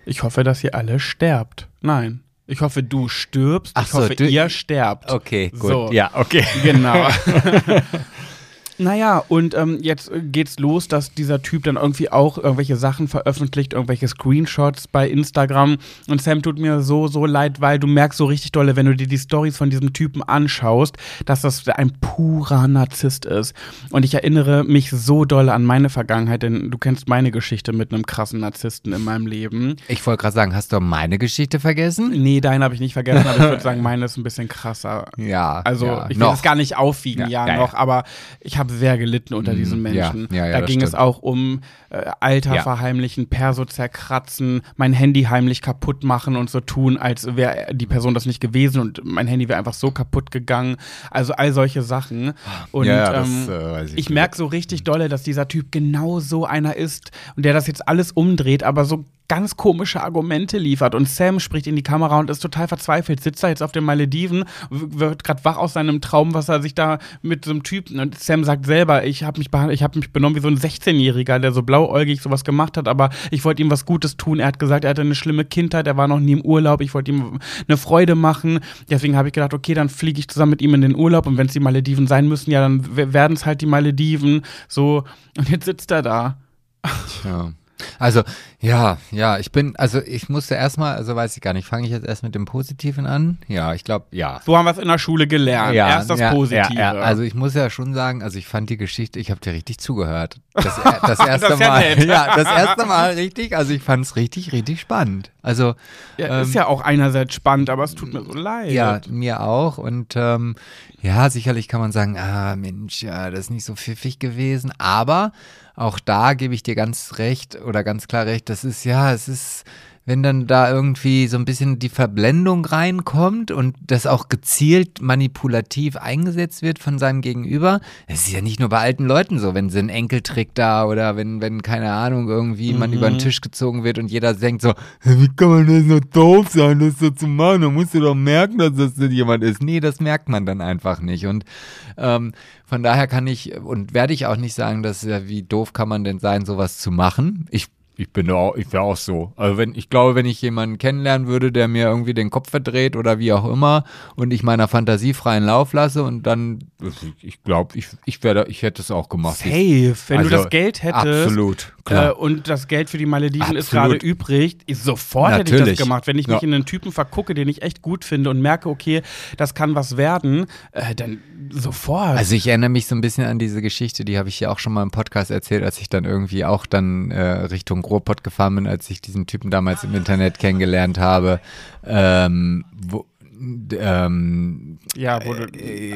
Ich hoffe, dass ihr alle sterbt. Nein. Ich hoffe, du stirbst. Ach ich so, hoffe, ihr sterbt. Okay, gut. So. Ja, okay. Genau. Naja, und ähm, jetzt äh, geht's los, dass dieser Typ dann irgendwie auch irgendwelche Sachen veröffentlicht, irgendwelche Screenshots bei Instagram. Und Sam tut mir so, so leid, weil du merkst so richtig dolle, wenn du dir die Stories von diesem Typen anschaust, dass das ein purer Narzisst ist. Und ich erinnere mich so dolle an meine Vergangenheit, denn du kennst meine Geschichte mit einem krassen Narzissten in meinem Leben. Ich wollte gerade sagen, hast du meine Geschichte vergessen? Nee, deinen habe ich nicht vergessen, aber ich würde sagen, meine ist ein bisschen krasser. Ja. Also ja, ich will noch. es gar nicht aufwiegen, ja, Ja, ja, noch, aber ich habe sehr gelitten unter Mhm, diesen ja, Menschen. ja, ja, da das ging es stimmt. auch um äh, Alter Ja. verheimlichen, Perso zerkratzen, mein Handy heimlich kaputt machen und so tun, als wäre die Person das nicht gewesen und mein Handy wäre einfach so kaputt gegangen. Also all solche Sachen. Und Ja, ja, das, ähm, äh, ich ich merke so richtig dolle, dass dieser Typ genau so einer ist und der das jetzt alles umdreht, aber so ganz komische Argumente liefert. Und Sam spricht in die Kamera und ist total verzweifelt, sitzt da jetzt auf den Malediven, wird gerade wach aus seinem Traum, was er sich da mit so einem Typen. Und Sam sagt selber, ich habe mich, hab mich benommen wie so ein 16-Jähriger, der so blauäugig sowas gemacht hat, aber ich wollte ihm was Gutes tun. Er hat gesagt, er hatte eine schlimme Kindheit, er war noch nie im Urlaub, ich wollte ihm eine Freude machen. Deswegen habe ich gedacht, okay, dann fliege ich zusammen mit ihm in den Urlaub und wenn es die Malediven sein müssen, ja, dann werden es halt die Malediven. So, und jetzt sitzt er da. Ja. Also, ja, ja, ich bin, also ich musste erstmal, also weiß ich gar nicht, fange ich jetzt erst mit dem Positiven an? Ja, ich glaube, ja. So haben wir es in der Schule gelernt. Erst das ja, Positive. Ja, ja. Also ich muss ja schon sagen, also ich fand die Geschichte, ich habe dir richtig zugehört. Das, das erste Das ja Mal, ja, das erste Mal richtig. Also ich fand es richtig, richtig spannend. Also Ja, ähm, ist ja auch einerseits spannend, aber es tut mir so leid. ja, mir auch. Und ähm, ja, sicherlich kann man sagen, ah Mensch, ja, das ist nicht so pfiffig gewesen. Aber auch da gebe ich dir ganz recht oder ganz klar recht, das ist ja, es ist, wenn dann da irgendwie so ein bisschen die Verblendung reinkommt und das auch gezielt manipulativ eingesetzt wird von seinem Gegenüber. Es ist ja nicht nur bei alten Leuten so, wenn sie einen Enkeltrick da oder wenn, wenn, keine Ahnung, irgendwie man über den Tisch gezogen wird und jeder denkt so, wie kann man denn so doof sein, das so zu machen? Da musst du doch merken, dass das nicht jemand ist. Nee, das merkt man dann einfach nicht. Und ähm, von daher kann ich und werde ich auch nicht sagen, dass ja, wie doof kann man denn sein, sowas zu machen. Ich ich bin da auch, ich wäre auch so. Also wenn, ich glaube, wenn ich jemanden kennenlernen würde, der mir irgendwie den Kopf verdreht oder wie auch immer und ich meiner Fantasie freien Lauf lasse und dann, ich glaube, ich, ich werde, ich hätte es auch gemacht. Safe. Wenn Also, du das Geld hättest, absolut. Äh, und das Geld für die Malediven ist Absolut. gerade übrig. Ich, sofort hätte ich Natürlich. das gemacht. Wenn ich mich Ja. in einen Typen vergucke, den ich echt gut finde und merke, okay, das kann was werden, äh, dann sofort. Also ich erinnere mich so ein bisschen an diese Geschichte, die habe ich ja auch schon mal im Podcast erzählt, als ich dann irgendwie auch dann äh, Richtung Ruhrpott gefahren bin, als ich diesen Typen damals im Internet kennengelernt habe. Ähm, wo, ähm, ja, wo du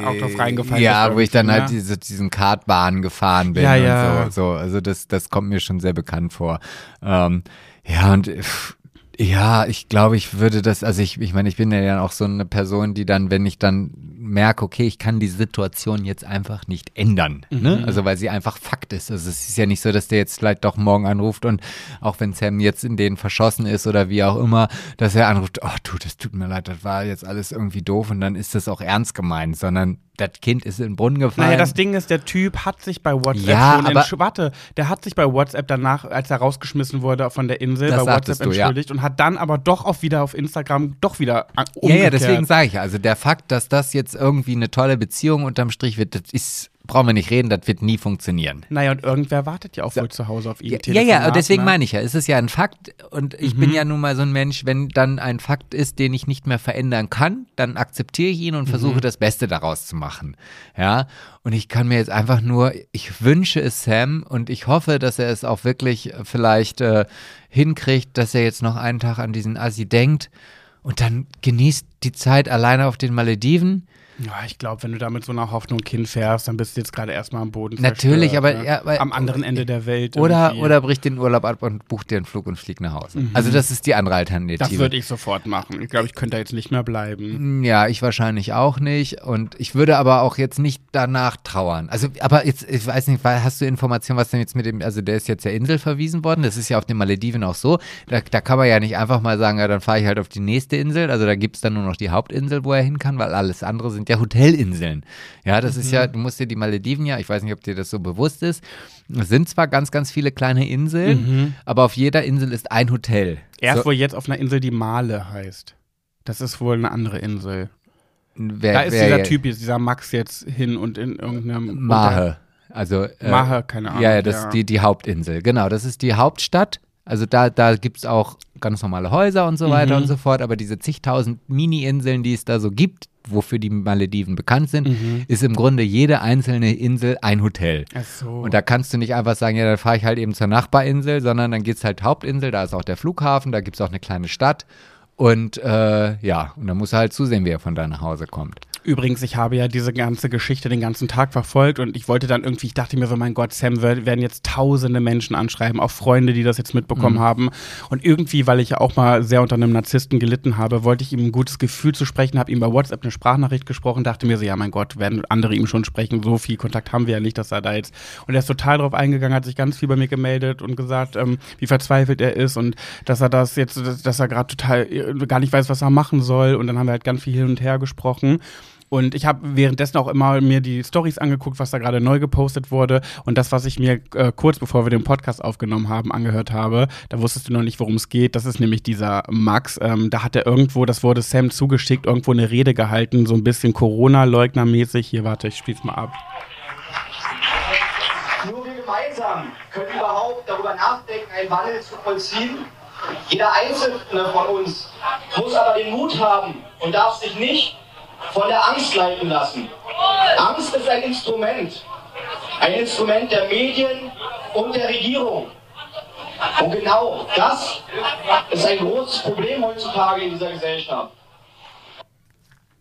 auch drauf reingefallen ja, wo ich dann halt ne? diese, diesen Kartbahn gefahren bin Ja, und ja. so, so. Also das, das kommt mir schon sehr bekannt vor. Ähm, ja, und pff, ja, ich glaube, ich würde das, also ich, ich meine, ich bin ja dann auch so eine Person, die dann, wenn ich dann merke, okay, ich kann die Situation jetzt einfach nicht ändern, ne? Also weil sie einfach Fakt ist. Also es ist ja nicht so, dass der jetzt vielleicht doch morgen anruft und auch wenn Sam jetzt in denen verschossen ist oder wie auch immer, dass er anruft, oh du, das tut mir leid, das war jetzt alles irgendwie doof und dann ist das auch ernst gemeint, sondern das Kind ist in den Brunnen gefallen. Naja, das Ding ist, der Typ hat sich bei WhatsApp Ja, schon aber- warte, der hat sich bei WhatsApp danach, als er rausgeschmissen wurde von der Insel, bei WhatsApp du, ja. entschuldigt und hat dann aber doch auch wieder auf Instagram doch wieder an- Ja, umgekehrt. ja, deswegen sage ich ja. Also der Fakt, dass das jetzt irgendwie eine tolle Beziehung unterm Strich wird, das ist, brauchen wir nicht reden, das wird nie funktionieren. Naja, und irgendwer wartet ja auch wohl zu Hause auf ihn. Ja, ja, ja, deswegen ne? meine ich ja, es ist ja ein Fakt und ich bin ja nun mal so ein Mensch, wenn dann ein Fakt ist, den ich nicht mehr verändern kann, dann akzeptiere ich ihn und versuche das Beste daraus zu machen. Ja, und ich kann mir jetzt einfach nur, ich wünsche es Sam und ich hoffe, dass er es auch wirklich äh, vielleicht äh, hinkriegt, dass er jetzt noch einen Tag an diesen Assi denkt und dann genießt die Zeit alleine auf den Malediven. Ja, ich glaube, wenn du da mit so einer Hoffnung hinfährst, dann bist du jetzt gerade erstmal am Boden Natürlich, aber- ne? ja, aber- am anderen Ende der Welt. Oder, irgendwie. oder bricht den Urlaub ab und bucht dir einen Flug und fliegt nach Hause. Also das ist die andere Alternative. Das würde ich sofort machen. Ich glaube, ich könnte da jetzt nicht mehr bleiben. Ja, ich wahrscheinlich auch nicht. Und ich würde aber auch jetzt nicht danach trauern. Also, aber jetzt, ich weiß nicht, hast du Informationen, was denn jetzt mit dem, also der ist jetzt der Insel verwiesen worden. Das ist ja auf den Malediven auch so. Da, da kann man ja nicht einfach mal sagen, ja, dann fahre ich halt auf die nächste Insel. Also da gibt es dann nur noch die Hauptinsel, wo er hin kann, weil alles andere sind ja Hotelinseln. Ja, das ist ja, du musst dir die Malediven ja, ich weiß nicht, ob dir das so bewusst ist, es sind zwar ganz, ganz viele kleine Inseln, aber auf jeder Insel ist ein Hotel. Erst so, wohl jetzt auf einer Insel, die Male heißt. Das ist wohl eine andere Insel. wer, Da ist wer dieser Typ jetzt, dieser Max jetzt hin und in irgendeinem Mahe. Also, äh, Mahe, keine Ahnung. Ja, ja, das ist die, die Hauptinsel. Genau, das ist die Hauptstadt. Also da, da gibt es auch ganz normale Häuser und so weiter Mhm. und so fort. Aber diese zigtausend Mini-Inseln, die es da so gibt, wofür die Malediven bekannt sind, Mhm. ist im Grunde jede einzelne Insel ein Hotel. Ach so. Und da kannst du nicht einfach sagen, ja, dann fahre ich halt eben zur Nachbarinsel, sondern dann geht's halt Hauptinsel, da ist auch der Flughafen, da gibt's auch eine kleine Stadt. Und äh, ja, und dann musst du halt zusehen, wie er von da nach Hause kommt. Übrigens, ich habe ja diese ganze Geschichte den ganzen Tag verfolgt und ich wollte dann irgendwie, ich dachte mir so, mein Gott, Sam wer- werden jetzt tausende Menschen anschreiben, auch Freunde, die das jetzt mitbekommen Mhm. haben. Und irgendwie, weil ich ja auch mal sehr unter einem Narzissten gelitten habe, wollte ich ihm ein gutes Gefühl zu sprechen, habe ihm bei WhatsApp eine Sprachnachricht gesprochen, dachte mir so, ja, mein Gott, werden andere ihm schon sprechen, so viel Kontakt haben wir ja nicht, dass er da jetzt. Und er ist total drauf eingegangen, hat sich ganz viel bei mir gemeldet und gesagt, ähm, wie verzweifelt er ist und dass er das jetzt, dass, dass er gerade total äh, gar nicht weiß, was er machen soll. Und dann haben wir halt ganz viel hin und her gesprochen. Und ich habe währenddessen auch immer mir die Stories angeguckt, was da gerade neu gepostet wurde. Und das, was ich mir äh, kurz bevor wir den Podcast aufgenommen haben, angehört habe, da wusstest du noch nicht, worum es geht. Das ist nämlich dieser Max. Ähm, da hat er irgendwo, das wurde Sam zugeschickt, irgendwo eine Rede gehalten, so ein bisschen Corona-Leugner-mäßig. Hier, warte, ich spiel's mal ab. Nur wir gemeinsam können überhaupt darüber nachdenken, einen Wandel zu vollziehen. Jeder Einzelne von uns muss aber den Mut haben und darf sich nicht von der Angst leiten lassen. Angst ist ein Instrument. Ein Instrument der Medien und der Regierung. Und genau das ist ein großes Problem heutzutage in dieser Gesellschaft.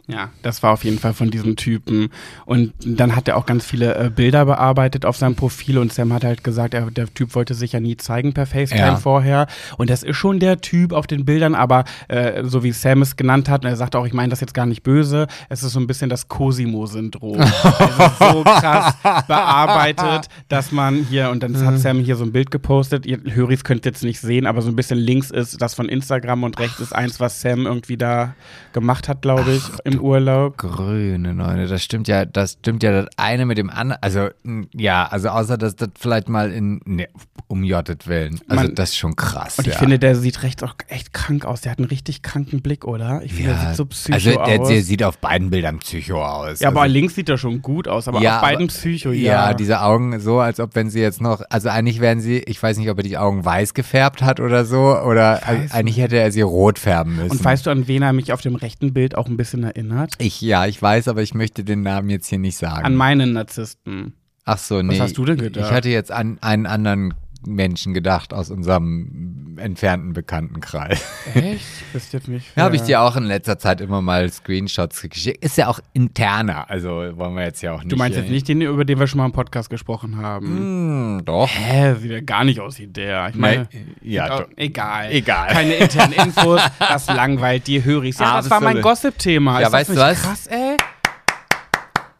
Ja, das war auf jeden Fall von diesem Typen. Und dann hat er auch ganz viele äh, Bilder bearbeitet auf seinem Profil und Sam hat halt gesagt, er, der Typ wollte sich ja nie zeigen per FaceTime Ja. vorher. Und das ist schon der Typ auf den Bildern, aber äh, so wie Sam es genannt hat, und er sagt auch, ich meine das jetzt gar nicht böse, es ist so ein bisschen das Cosimo-Syndrom. ist so krass bearbeitet, dass man hier, und dann hat Sam hier so ein Bild gepostet, ihr Höris könnt jetzt nicht sehen, aber so ein bisschen links ist das von Instagram und rechts ist eins, was Sam irgendwie da gemacht hat, glaube ich, im in Urlaub. Grüne Neune, das stimmt ja, das stimmt ja das eine mit dem anderen. Also, ja, also außer dass das vielleicht mal in, ne, umjottet werden. Also, Man- das ist schon krass. Und ich ja. finde, der sieht recht auch echt krank aus. Der hat einen richtig kranken Blick, oder? Ich finde, der ja, sieht so psycho also der, aus. der sieht auf beiden Bildern psycho aus. ja, aber also, links sieht er schon gut aus, aber Ja, auf beiden aber- Psycho, ja. ja. diese Augen so, als ob wenn sie jetzt noch, also eigentlich wären sie, ich weiß nicht, ob er die Augen weiß gefärbt hat oder so, oder eigentlich hätte er sie rot färben müssen. Und weißt du, an wen er mich auf dem rechten Bild auch ein bisschen erinnert? Ich, ja, ich weiß, aber ich möchte den Namen jetzt hier nicht sagen. An meinen Narzissten. Ach so, nee. hast du denn gedacht? Ich hatte jetzt an einen anderen Menschen gedacht aus unserem entfernten Bekanntenkreis. Echt? Wisst jetzt nicht. Da habe ich dir auch in letzter Zeit immer mal Screenshots geschickt. Ist ja auch interner, also wollen wir jetzt ja auch nicht. Du meinst jetzt nicht den, über den wir schon mal im Podcast gesprochen haben? Hm, doch. Hä, sieht ja gar nicht aus wie der. Ich meine, Nee, ja, sieht auch- doch. egal. Egal. Keine internen Infos, das langweilt die Höris. Ja, das war mein. Gossip-Thema. Ja, Ist das weißt du was? Krass, ey.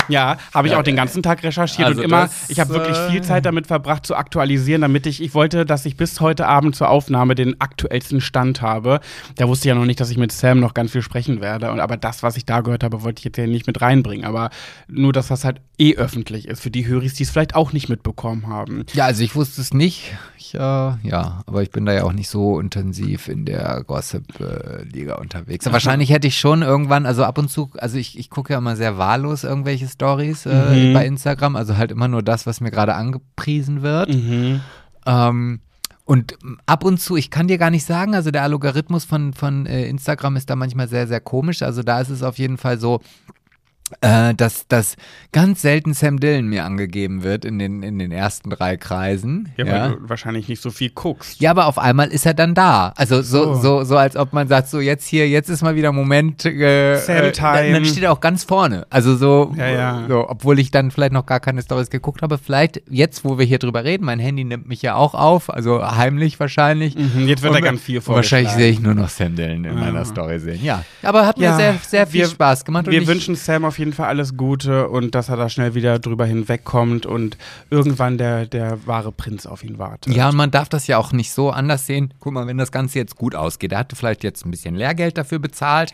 Ja, habe ich auch den ganzen Tag recherchiert Also und immer, das, ich habe wirklich äh, viel Zeit damit verbracht zu aktualisieren, damit ich, ich wollte, dass ich bis heute Abend zur Aufnahme den aktuellsten Stand habe. Da wusste ich ja noch nicht, dass ich mit Sam noch ganz viel sprechen werde. Und, aber das, was ich da gehört habe, wollte ich jetzt hier nicht mit reinbringen. Aber nur das, was halt eh öffentlich ist, für die Höris, die es vielleicht auch nicht mitbekommen haben. Ja, also ich wusste es nicht. Ich, äh, ja, aber ich bin da ja auch nicht so intensiv in der Gossip-Liga unterwegs. Aber wahrscheinlich hätte ich schon irgendwann, also ab und zu, also ich, ich gucke ja immer sehr wahllos irgendwelche Stories äh, Mhm. bei Instagram, also halt immer nur das, was mir gerade angepriesen wird. Mhm. Ähm, und ab und zu, ich kann dir gar nicht sagen, also der Algorithmus von, von äh, Instagram ist da manchmal sehr, sehr komisch. Also da ist es auf jeden Fall so, äh, dass, dass ganz selten Sam Dillon mir angegeben wird in den, in den ersten drei Kreisen. Ja, Ja, weil du wahrscheinlich nicht so viel guckst. ja, aber auf einmal ist er dann da. Also so, So. so, so als ob man sagt, so jetzt hier, jetzt ist mal wieder Moment. Äh, Sam äh, Time. Dann steht er auch ganz vorne. Also so, Ja, ja. so, obwohl ich dann vielleicht noch gar keine Stories geguckt habe. Vielleicht jetzt, wo wir hier drüber reden, mein Handy nimmt mich ja auch auf, also heimlich wahrscheinlich. Mhm, jetzt wird Und er ganz viel und Wahrscheinlich vorgeschlagen. sehe ich nur noch Sam Dillon in meiner. Story sehen. Ja, aber hat mir sehr, sehr viel wir- Spaß gemacht. und Wir ich, wünschen Sam auf jeden Fall alles Gute und dass er da schnell wieder drüber hinwegkommt und irgendwann der, der wahre Prinz auf ihn wartet. Ja, und man darf das ja auch nicht so anders sehen. Guck mal, wenn das Ganze jetzt gut ausgeht, er hatte vielleicht jetzt ein bisschen Lehrgeld dafür bezahlt.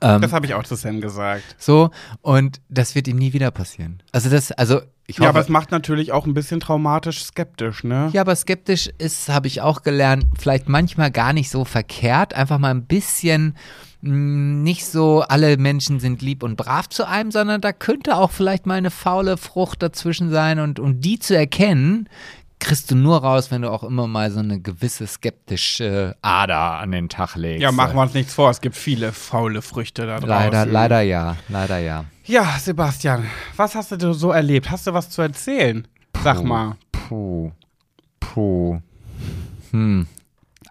Ähm, Das habe ich auch zu Sam gesagt. so, und das wird ihm nie wieder passieren. Also das, also ich hoffe, Ja, aber es macht natürlich auch ein bisschen traumatisch skeptisch, ne? Ja, aber skeptisch ist, habe ich auch gelernt, vielleicht manchmal gar nicht so verkehrt. Einfach mal ein bisschen nicht so, alle Menschen sind lieb und brav zu einem, sondern da könnte auch vielleicht mal eine faule Frucht dazwischen sein. Und um die zu erkennen, kriegst du nur raus, wenn du auch immer mal so eine gewisse skeptische Ader an den Tag legst. Ja, machen wir uns nichts vor. Es gibt viele faule Früchte da draußen. Leider, leider ja, leider ja. Ja, Sebastian, was hast du so erlebt? Hast du was zu erzählen? Sag mal. Puh. Puh. Hm.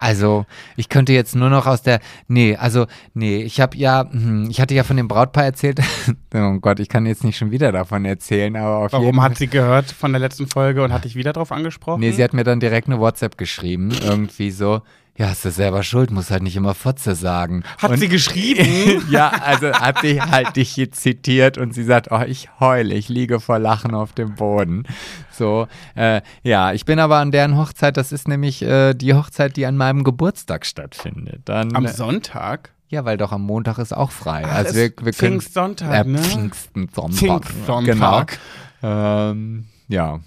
Also, ich könnte jetzt nur noch aus der. Nee, also, nee, ich habe ja. Hm, ich hatte ja von dem Brautpaar erzählt. oh Gott, ich kann jetzt nicht schon wieder davon erzählen, aber auf jeden Warum hat sie gehört von der letzten Folge und hat dich wieder drauf angesprochen? Nee, sie hat mir dann direkt eine WhatsApp geschrieben. Irgendwie so. Ja, hast du selber schuld, muss halt nicht immer Fotze sagen. hat Und- sie geschrieben? ja, also hat sie halt dich hier zitiert und sie sagt, oh, ich heule, ich liege vor Lachen auf dem Boden. So, äh, ja, ich bin aber an deren Hochzeit, das ist nämlich äh, die Hochzeit, die an meinem Geburtstag stattfindet. Dann, Am äh, Sonntag? ja, weil doch am Montag ist auch frei. Ach, also wir, wir können, Pfingstsonntag, äh, ne? Pfingstsonntag. Pfingstsonntag. Genau. Ähm, ja.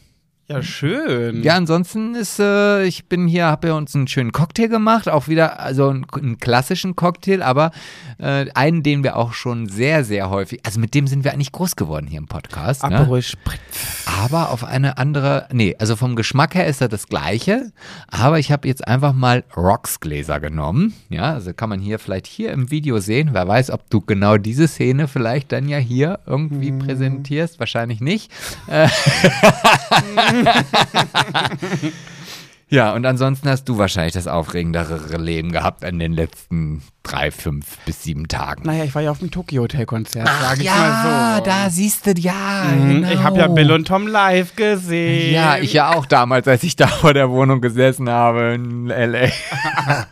Ja, schön. Ja, ansonsten ist, äh, ich bin hier, habe ja uns einen schönen Cocktail gemacht, auch wieder, also einen, einen klassischen Cocktail, aber äh, einen, den wir auch schon sehr, sehr häufig, also mit dem sind wir eigentlich groß geworden hier im Podcast. Ne? Aperol Spritz. Aber auf eine andere, nee, also vom Geschmack her ist er das gleiche, aber ich habe jetzt einfach mal Rocks-Gläser genommen. Ja, also kann man hier vielleicht hier im Video sehen. Wer weiß, ob du genau diese Szene vielleicht dann ja hier irgendwie präsentierst. Wahrscheinlich nicht. Äh, ja, und ansonsten hast du wahrscheinlich das aufregendere Leben gehabt in den letzten drei, fünf bis sieben Tagen. Naja, ich war ja auf dem Tokyo Hotel Konzert, sag ich mal so. da siehst du, ja, Mhm, genau. Ich habe ja Bill und Tom live gesehen. Ja, ich ja auch damals, als ich da vor der Wohnung gesessen habe in L.A.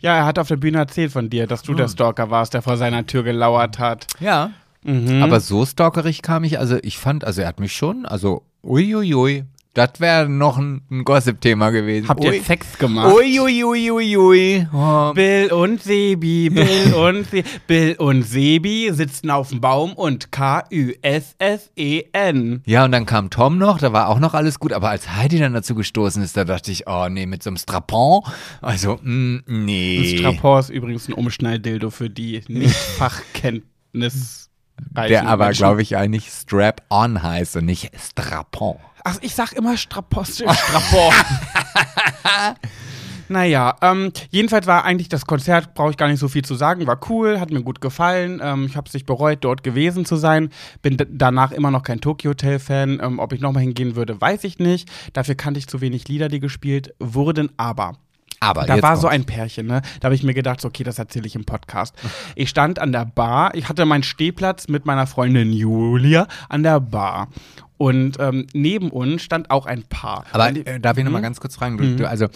Ja, er hat auf der Bühne erzählt von dir, dass du Hm. der Stalker warst, der vor seiner Tür gelauert hat. Ja. Mhm. Aber so stalkerig kam ich, also ich fand, also er hat mich schon, also uiuiui, Das wäre noch ein, ein Gossip-Thema gewesen. Habt Ui. ihr Sex gemacht? Ui, ui, ui, ui, ui. Oh. Bill und Sebi, Bill und Se Bill und Sebi sitzen auf dem Baum und K-Ü-S-S-E-N. Ja, und dann kam Tom noch, da war auch noch alles gut, aber als Heidi dann dazu gestoßen ist, da dachte ich, oh nee, mit so einem Strapon, also, mm, Ein nee. Strapon ist übrigens ein Umschnalldildo für die nicht Fachkenntnis. Der aber, glaube ich, eigentlich Strap-on heißt und nicht Strapon. Ach, ich sag immer Strapon. Strapon. Naja, ähm, jedenfalls war eigentlich das Konzert, brauche ich gar nicht so viel zu sagen, war cool, hat mir gut gefallen. Ähm, ich habe es nicht bereut, dort gewesen zu sein. Bin danach immer noch kein Tokyo Hotel-Fan. Ähm, ob ich nochmal hingehen würde, weiß ich nicht. Dafür kannte ich zu wenig Lieder, die gespielt wurden. Aber Aber da war so kommt's. ein Pärchen, ne? Da habe ich mir gedacht, so, okay, das erzähle ich im Podcast. Ich stand an der Bar, ich hatte meinen Stehplatz mit meiner Freundin Julia an der Bar. Und ähm, neben uns stand auch ein Paar. Aber die- äh, darf ich noch mal ganz kurz fragen, du, du, also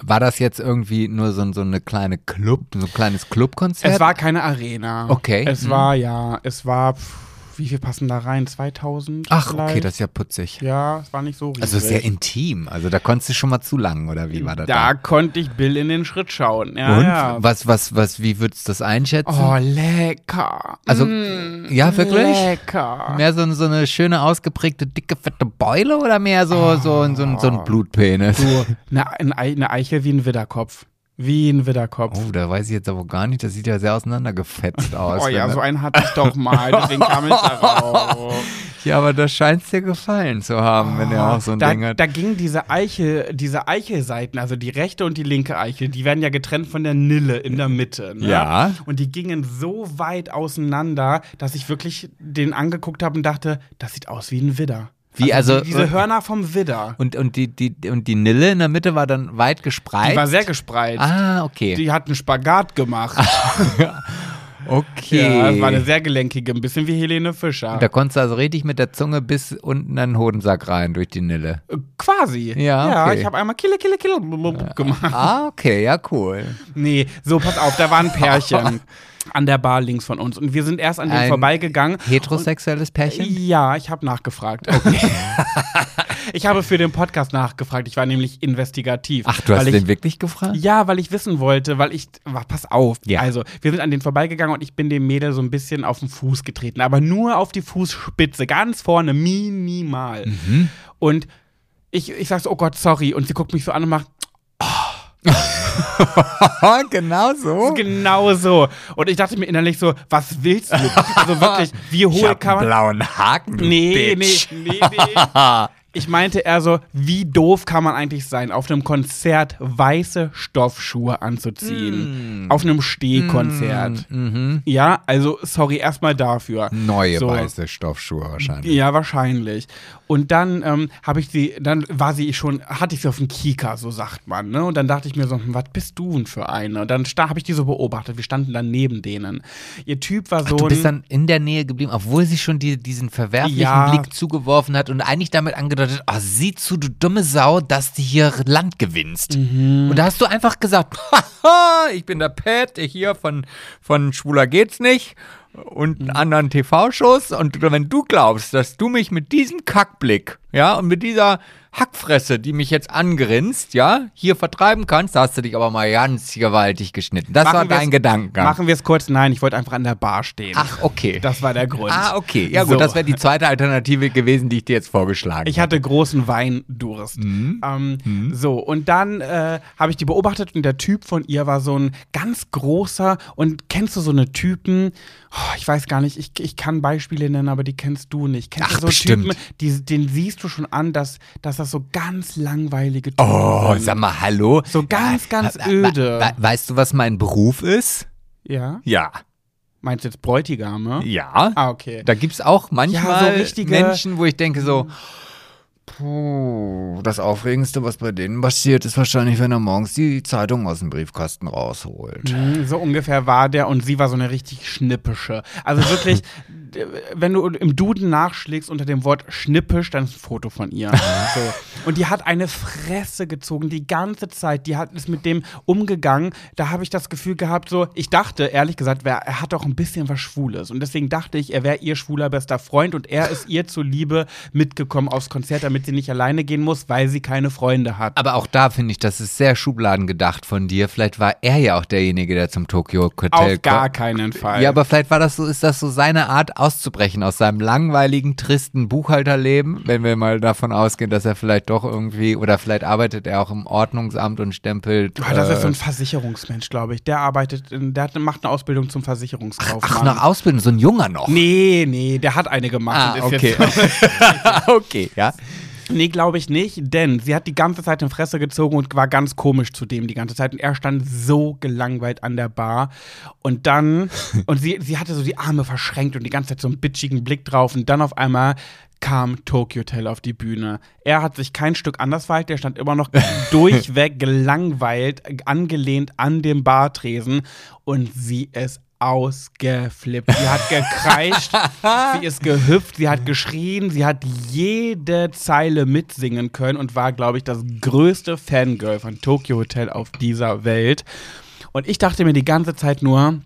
war das jetzt irgendwie nur so, so eine kleine Club, so ein kleines Clubkonzert? Es war keine Arena. Okay. Es Mhm. war, ja, es war, pff, wie viel passen da rein? 2000? Ach, vielleicht? okay, das ist ja putzig. Ja, es war nicht so riesig. Also sehr intim, also da konntest du schon mal zu lang, oder wie war das Da da? konnte ich Bill in den Schritt schauen. Ja, Und? ja. Was, was, was, wie würdest du das einschätzen? Oh, lecker. Also, Mm, ja, wirklich? Lecker. Mehr so, so eine schöne, ausgeprägte, dicke, fette Beule oder mehr so, so, so, ein- so ein Blutpenis? So, eine, eine Ei- eine Eichel wie ein Widderkopf. Wie ein Widderkopf. Oh, da weiß ich jetzt aber gar nicht. Das sieht ja sehr auseinandergefetzt aus. Oh ja, wenn so einen hatte ich doch mal, deswegen kam ich darauf. ja, aber das scheint dir gefallen zu haben, wenn er auch so ein da, Ding hat. da ging diese Eichel, diese Eichelseiten, also die rechte und die linke Eichel, die werden ja getrennt von der Nille in der Mitte. Ne? Ja. Und die gingen so weit auseinander, dass ich wirklich den angeguckt habe und dachte, das sieht aus wie ein Widder. Wie, also- die- diese Hörner vom Widder. Und, und, die, die, und die Nille in der Mitte war dann weit gespreizt? Die war sehr gespreizt. Ah, okay. Die hat einen Spagat gemacht. okay. Ja, war eine sehr gelenkige, ein bisschen wie Helene Fischer. da konntest du also richtig mit der Zunge bis unten an den Hodensack rein durch die Nille. Äh, Quasi. Ja, Ja, okay. ich habe einmal Kille, Kille, Kille gemacht. Ah, okay, ja, cool. Nee, so, pass auf, da war ein Pärchen an der Bar links von uns. Und wir sind erst an dem Ein vorbeigegangen. Heterosexuelles Pärchen? Ja, ich habe nachgefragt. Okay. ich habe für den Podcast nachgefragt. Ich war nämlich investigativ. Ach, du hast weil ich, den wirklich gefragt? Ja, weil ich wissen wollte, weil ich, wa- pass auf. Ja. Also, wir sind an den vorbeigegangen und ich bin dem Mädel so ein bisschen auf den Fuß getreten, aber nur auf die Fußspitze, ganz vorne, minimal. Mhm. Und ich, ich sag so, oh Gott, sorry. Und sie guckt mich so an und macht, genau so. Genau so. Und ich dachte mir innerlich so, was willst du? Also wirklich, wie Ich hohe hab kann einen man. blauen Haken, Nee, nee, Bitch. nee, nee. Ich meinte eher so, wie doof kann man eigentlich sein, auf einem Konzert weiße Stoffschuhe anzuziehen? Auf einem Stehkonzert. Mhm. Ja, also sorry erstmal dafür. Neue So. weiße Stoffschuhe wahrscheinlich. Ja, wahrscheinlich. Und dann ähm, habe ich sie, dann war sie schon, hatte ich sie auf dem Kika, so sagt man, ne? Und dann dachte ich mir so, hm, was bist du denn für eine? Und dann habe ich die so beobachtet, wir standen dann neben denen. Ihr Typ war so Du bist dann in der Nähe geblieben, obwohl sie schon die, diesen verwerflichen Ja. Blick zugeworfen hat und eigentlich damit angedeutet, oh, sieh zu, du dumme Sau, dass du hier Land gewinnst. Mhm. Und da hast du einfach gesagt, haha, ich bin der Pat, hier von, von Schwuler geht's nicht und Mhm. einen anderen TV-Shows und wenn du glaubst, dass du mich mit diesem Kackblick, ja, und mit dieser Hackfresse, die mich jetzt angrinst, ja, hier vertreiben kannst, da hast du dich aber mal ganz gewaltig geschnitten. Das war Machen wir's- dein Gedanke. Machen wir es kurz, nein, ich wollte einfach an der Bar stehen. Ach, okay. Das war der Grund. Ah, okay. Ja, gut, So. das wäre die zweite Alternative gewesen, die ich dir jetzt vorgeschlagen Ich hatte großen Weindurst. Mhm. Ähm, So, und dann äh, habe ich die beobachtet und der Typ von ihr war so ein ganz großer und kennst du so eine Typen, oh, ich weiß gar nicht, ich, ich kann Beispiele nennen, aber die kennst du nicht. Kennst Ach, du so bestimmt. Typen, die, den siehst du schon an, dass, dass das so ganz langweilige Typen Oh, sind. sag mal, hallo. So ganz, ganz Äh, öde. we- we- Weißt du, was mein Beruf ist? Ja? Ja. Meinst du jetzt Bräutigame? Ja. Ah, okay. Da gibt es auch manchmal so richtige- Menschen, wo ich denke so, puh, das Aufregendste, was bei denen passiert, ist wahrscheinlich, wenn er morgens die Zeitung aus dem Briefkasten rausholt. Mhm, So ungefähr war der und sie war so eine richtig schnippische. Also wirklich, wenn du im Duden nachschlägst unter dem Wort schnippisch, dann ist ein Foto von ihr. so. Und die hat eine Fresse gezogen die ganze Zeit. Die hat ist mit dem umgegangen. Da habe ich das Gefühl gehabt, so, ich dachte, ehrlich gesagt, er hat auch ein bisschen was Schwules. Und deswegen dachte ich, er wäre ihr schwuler bester Freund und er ist ihr zuliebe mitgekommen aufs Konzert, damit sie nicht alleine gehen muss, weil sie keine Freunde hat. Aber auch da finde ich, das ist sehr schubladengedacht von dir. Vielleicht war er ja auch derjenige, der zum Tokyo Hotel Auf gar kommt. keinen Fall. Ja, aber vielleicht war das so, ist das so seine Art auszubrechen aus seinem langweiligen, tristen Buchhalterleben, wenn wir mal davon ausgehen, dass er vielleicht doch irgendwie, oder vielleicht arbeitet er auch im Ordnungsamt und stempelt. Ah, das ist so äh, ein Versicherungsmensch, glaube ich. Der arbeitet, in, der hat, macht eine Ausbildung zum Versicherungskaufmann. Ach, nach Ausbildung, so ein Junger noch. Nee, nee, der hat eine gemacht. Ah, okay. Okay, ja. Nee, glaube ich nicht, denn sie hat die ganze Zeit in Fresse gezogen und war ganz komisch zu dem die ganze Zeit. Und er stand so gelangweilt an der Bar. Und dann, und sie, sie hatte so die Arme verschränkt und die ganze Zeit so einen bitchigen Blick drauf. Und dann auf einmal kam Tokyo Hotel auf die Bühne. Er hat sich kein Stück anders verhalten, er stand immer noch durchweg gelangweilt, angelehnt an dem Bartresen und sie ist ausgeflippt. Sie hat gekreischt, sie ist gehüpft, sie hat geschrien, sie hat jede Zeile mitsingen können und war, glaube ich, das größte Fangirl von Tokyo Hotel auf dieser Welt. Und ich dachte mir die ganze Zeit nur,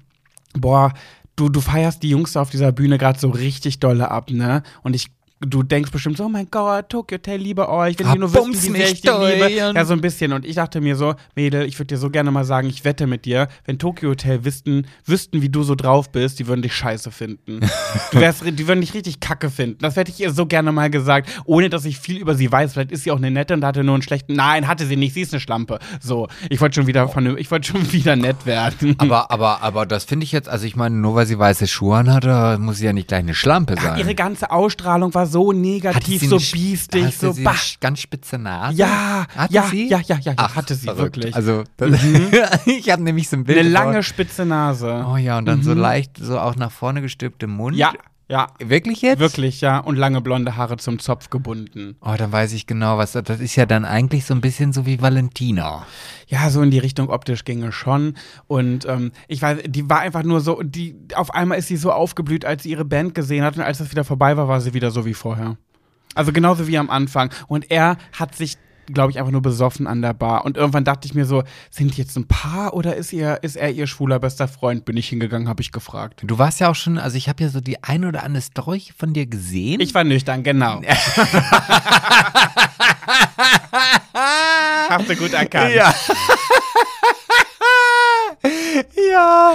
boah, du, du feierst die Jungs da auf dieser Bühne gerade so richtig dolle ab, ne? Und ich du denkst bestimmt so, oh mein Gott, Tokyo Hotel, liebe euch, wenn Ah, die nur wissen, bums wie sehr ich die liebe. Ja, so ein bisschen. Und ich dachte mir so, Mädel, ich würde dir so gerne mal sagen, ich wette mit dir, wenn Tokyo Hotel wüssten, wüssten, wie du so drauf bist, die würden dich scheiße finden. du wärst, die würden dich richtig kacke finden. Das hätte ich ihr so gerne mal gesagt, ohne dass ich viel über sie weiß. Vielleicht ist sie auch eine nette und hatte nur einen schlechten. Nein, hatte sie nicht, sie ist eine Schlampe. So, ich wollte schon wieder von, ich wollte schon wieder nett werden. Aber, aber, aber das finde ich jetzt, also ich meine, nur weil sie weiße Schuhe anhatte, muss sie ja nicht gleich eine Schlampe sein. Ihre ganze Ausstrahlung war so negativ, so eine- biestig, hatte so sie bah. ganz spitze Nase? Ja, hatte ja, sie? ja, ja, ja, ja, Ach, hatte sie verrückt. wirklich. Also, das, ich habe nämlich so ein Bild. Eine lange spitze Nase. Oh ja, und dann so leicht, so auch nach vorne gestülpte Mund. Ja, ja. Wirklich jetzt? Wirklich, ja. Und lange blonde Haare zum Zopf gebunden. Oh, dann weiß ich genau, was das ist ja dann eigentlich so ein bisschen so wie Valentina. Ja, so in die Richtung optisch ginge schon. Und ähm, ich weiß, die war einfach nur so, die, auf einmal ist sie so aufgeblüht, als sie ihre Band gesehen hat. Und als das wieder vorbei war, war sie wieder so wie vorher. Also genauso wie am Anfang. Und er hat sich, glaube ich, einfach nur besoffen an der Bar. Und irgendwann dachte ich mir so, sind die jetzt ein Paar oder ist, ihr, ist er ihr schwuler bester Freund? Bin ich hingegangen, habe ich gefragt. Du warst ja auch schon, also ich habe ja so die ein oder andere Story von dir gesehen. Ich war nüchtern, genau. Hast du gut erkannt. Ja. ja,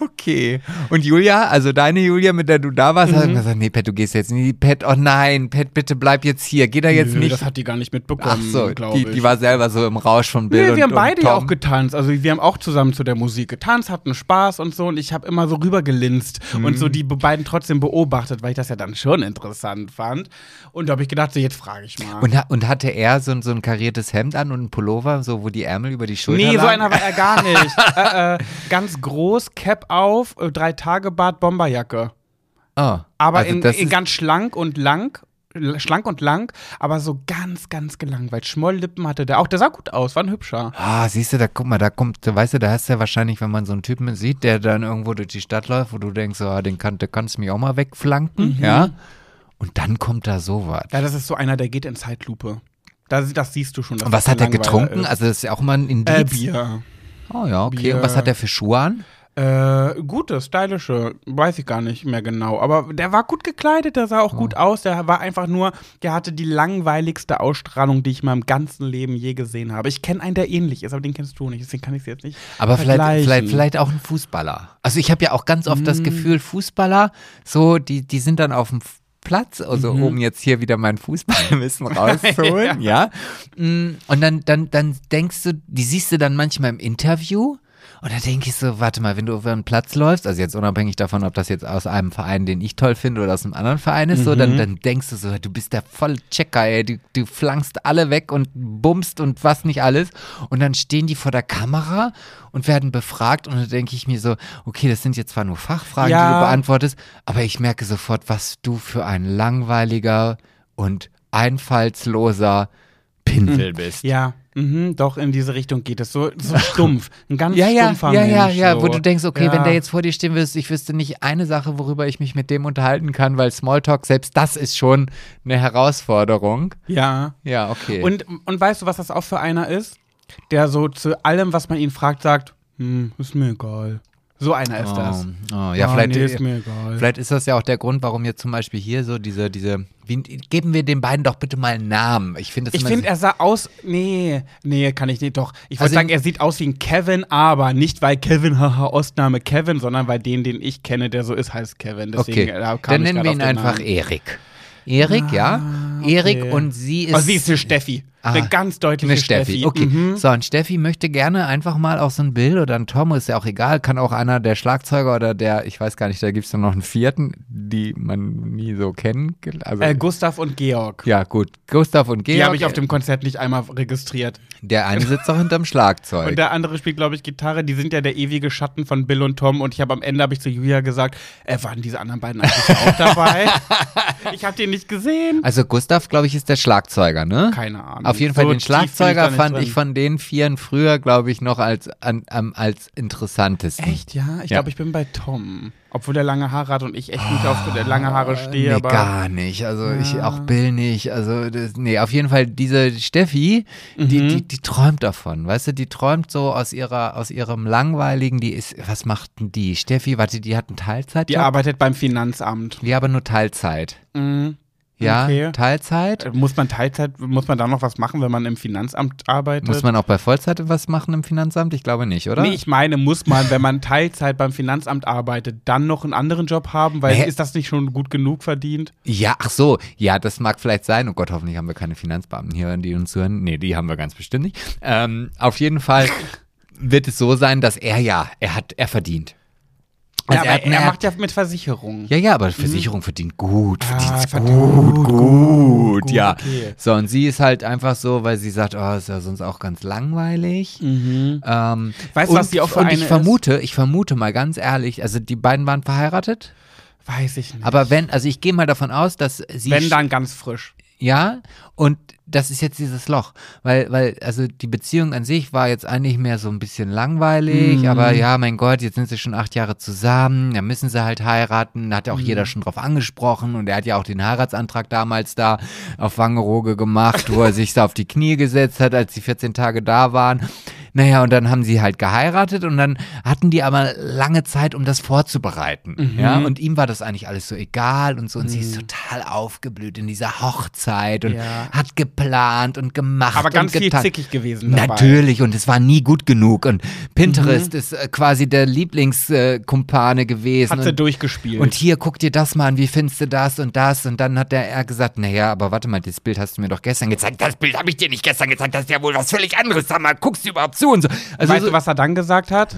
okay. Und Julia, also deine Julia, mit der du da warst, Mhm. hat gesagt, nee, Pet, du gehst jetzt nicht. Pet, oh nein, Pet, bitte bleib jetzt hier. Geh da jetzt Nö, nicht. Das hat die gar nicht Ach mitbekommen, so, glaube die, ich. die war selber so im Rausch von Bill Nee, und wir haben und beide ja auch getanzt. Also wir haben auch zusammen zu der Musik getanzt, hatten Spaß und so. Und ich habe immer so rübergelinst und Mhm. so die be- beiden trotzdem beobachtet, weil ich das ja dann schon interessant fand. Und da habe ich gedacht, so jetzt frage ich mal. Und, und hatte er so, ein- so ein kariertes Hemd an und ein Pullover, so wo die Ärmel über die Schulter nee, so lagen? einer war er gar nicht. äh, äh, ganz groß, Cap auf, äh, drei Tage Bart, Bomberjacke. Oh, Aber also in, in ganz schlank und lang. Schlank und lang, aber so ganz, ganz gelangweilt. Schmolllippen hatte der auch. Der sah gut aus, war ein hübscher. Ah, siehst du, da guck mal, da kommt, weißt du, da hast du ja wahrscheinlich, wenn man so einen Typen sieht, der dann irgendwo durch die Stadt läuft, wo du denkst, so, ah, den kann, der kannst du mich auch mal wegflanken, Mhm. ja? Und dann kommt da sowas. Ja, das ist so einer, der geht in Zeitlupe. Das, das siehst du schon. Und was hat er getrunken? Ist. Also das ist ja auch mal ein Indiz. Äh, Bier. Oh ja, okay. Bier. Und was hat er für Schuhe an? Äh, gute, stylische, weiß ich gar nicht mehr genau. Aber der war gut gekleidet, der sah auch gut aus. Der war einfach nur, der hatte die langweiligste Ausstrahlung, die ich in meinem ganzen Leben je gesehen habe. Ich kenne einen, der ähnlich ist, aber den kennst du nicht, deswegen kann ich es jetzt nicht. Aber vielleicht, vielleicht, vielleicht auch ein Fußballer. Also ich habe ja auch ganz oft Mm. das Gefühl, Fußballer, so, die, die sind dann auf dem Platz, also Mhm. um jetzt hier wieder mein Fußballwissen rauszuholen, ja. Mm, Und dann, dann, dann denkst du, die siehst du dann manchmal im Interview und da denke ich so, warte mal, wenn du über einen Platz läufst, also jetzt unabhängig davon, ob das jetzt aus einem Verein, den ich toll finde, oder aus einem anderen Verein ist, so, Mhm. dann, dann denkst du so, du bist der voll Checker, ey, du, du flankst alle weg und bummst und was nicht alles. Und dann stehen die vor der Kamera und werden befragt und dann denke ich mir so, okay, das sind jetzt zwar nur Fachfragen, die Ja. du beantwortest, aber ich merke sofort, was du für ein langweiliger und einfallsloser Pinsel bist. Ja, mhm, doch, in diese Richtung geht es. So, so stumpf. Ein ganz Ja, ja, stumpfer ja, ja, Mensch, ja, so. wo du denkst, okay, ja. wenn der jetzt vor dir stehen würde, ich wüsste nicht eine Sache, worüber ich mich mit dem unterhalten kann, weil Smalltalk, selbst das ist schon eine Herausforderung. Ja. Ja, okay. Und, und weißt du, was das auch für einer ist? Der so zu allem, was man ihn fragt, sagt, hm, ist mir egal. So einer ist das. Oh, oh, ja, Ah, vielleicht, nee, ist mir egal. vielleicht ist das ja auch der Grund, warum jetzt zum Beispiel hier so diese, diese, wie, geben wir den beiden doch bitte mal einen Namen. Ich finde Ich finde, er sah aus. Nee, nee, kann ich nicht. Doch. Ich wollte Also- sagen, er sieht aus wie ein Kevin, aber nicht weil Kevin, haha, Ostname Kevin, sondern weil den, den ich kenne, der so ist, heißt Kevin. Deswegen, Okay, kam dann nennen wir ihn einfach. Erik. Erik, ja. Okay. Erik und sie ist. Oh, sie ist eine Steffi. Ah, eine ganz deutliche Eine Steffi, okay. Mhm. So, und Steffi möchte gerne einfach mal auch so ein Bill oder ein Tom, ist ja auch egal, kann auch einer der Schlagzeuger oder der, ich weiß gar nicht, da gibt es noch einen vierten, die man nie so kennen. Also, Äh, Gustav und Georg. ja, gut. Gustav und Georg. Die habe ich auf dem Konzert nicht einmal registriert. Der eine sitzt auch hinterm Schlagzeug. Und der andere spielt, glaube ich, Gitarre. Die sind ja der ewige Schatten von Bill und Tom. Und ich habe am Ende habe ich zu Julia gesagt, äh, waren diese anderen beiden eigentlich auch dabei? ich habe den nicht gesehen. also Gustav, glaube ich, ist der Schlagzeuger, ne? Keine Ahnung. Auf jeden Fall So den ich Schlagzeuger nicht fand drin. ich von den Vieren früher, glaube ich, noch als, an, am, als interessantesten. Echt, ja? Ich Ja. glaube, ich bin bei Tom. Obwohl der lange Haare hat und ich echt nicht auf lange Haare stehe. Nee, aber gar nicht. Also ich auch Bill nicht. Also das, nee, auf jeden Fall diese Steffi, Mhm. die, die, die träumt davon. Weißt du, die träumt so aus ihrer, aus ihrem langweiligen, die ist, was macht denn die? Steffi, warte, die hat einen Teilzeitjob? die arbeitet beim Finanzamt. Die aber nur Teilzeit. Mhm. Ja, Okay. Teilzeit. Äh, Muss man Teilzeit, muss man da noch was machen, wenn man im Finanzamt arbeitet? Muss man auch bei Vollzeit was machen im Finanzamt? Ich glaube nicht, oder? Nee, ich meine, muss man, wenn man Teilzeit beim Finanzamt arbeitet, dann noch einen anderen Job haben? Weil Hä? ist das nicht schon gut genug verdient? Ja, ach so, ja, das mag vielleicht sein. Oh Gott, hoffentlich haben wir keine Finanzbeamten hier, die uns hören. Nee, die haben wir ganz bestimmt nicht. Ähm, auf jeden Fall wird es so sein, dass er ja, er hat, er verdient. Also ja, hat- er, hat- macht ja mit Versicherung. ja, ja, aber Versicherung verdient gut, Ah, verdient verdient gut, gut, gut, ja. okay. So, und sie ist halt einfach so, weil sie sagt, oh, ist ja sonst auch ganz langweilig. Ähm, Mhm. Weißt du, was die auch für und eine ich ist? vermute, ich vermute mal ganz ehrlich, also die beiden waren verheiratet, Weiß ich nicht. aber wenn, also ich gehe mal davon aus, dass sie wenn dann ganz frisch. Ja, und das ist jetzt dieses Loch, weil, weil, also die Beziehung an sich war jetzt eigentlich mehr so ein bisschen langweilig, Mhm. aber ja, mein Gott, jetzt sind sie schon acht Jahre zusammen, da müssen sie halt heiraten, da hat ja auch Mhm. jeder schon drauf angesprochen und er hat ja auch den Heiratsantrag damals da auf Wangerooge gemacht, wo er sich da auf die Knie gesetzt hat, als die 14 Tage da waren. Naja, und dann haben sie halt geheiratet und dann hatten die aber lange Zeit, um das vorzubereiten. Mhm. Ja, und ihm war das eigentlich alles so egal und so. Und sie ist total aufgeblüht in dieser Hochzeit und Ja. hat geplant und gemacht. Aber ganz viel zickig gewesen dabei. Natürlich, und es war nie gut genug. Und Pinterest Mhm. ist äh, quasi der Lieblingskumpane gewesen. Hat sie und, durchgespielt. und hier, guck dir das mal an, wie findest du das und das? Und dann hat der er gesagt, naja, aber warte mal, das Bild hast du mir doch gestern gezeigt. Das Bild habe ich dir nicht gestern gezeigt, das ist ja wohl was völlig anderes. Sag mal, guckst du überhaupt zu und so. Also weißt so, du, was er dann gesagt hat?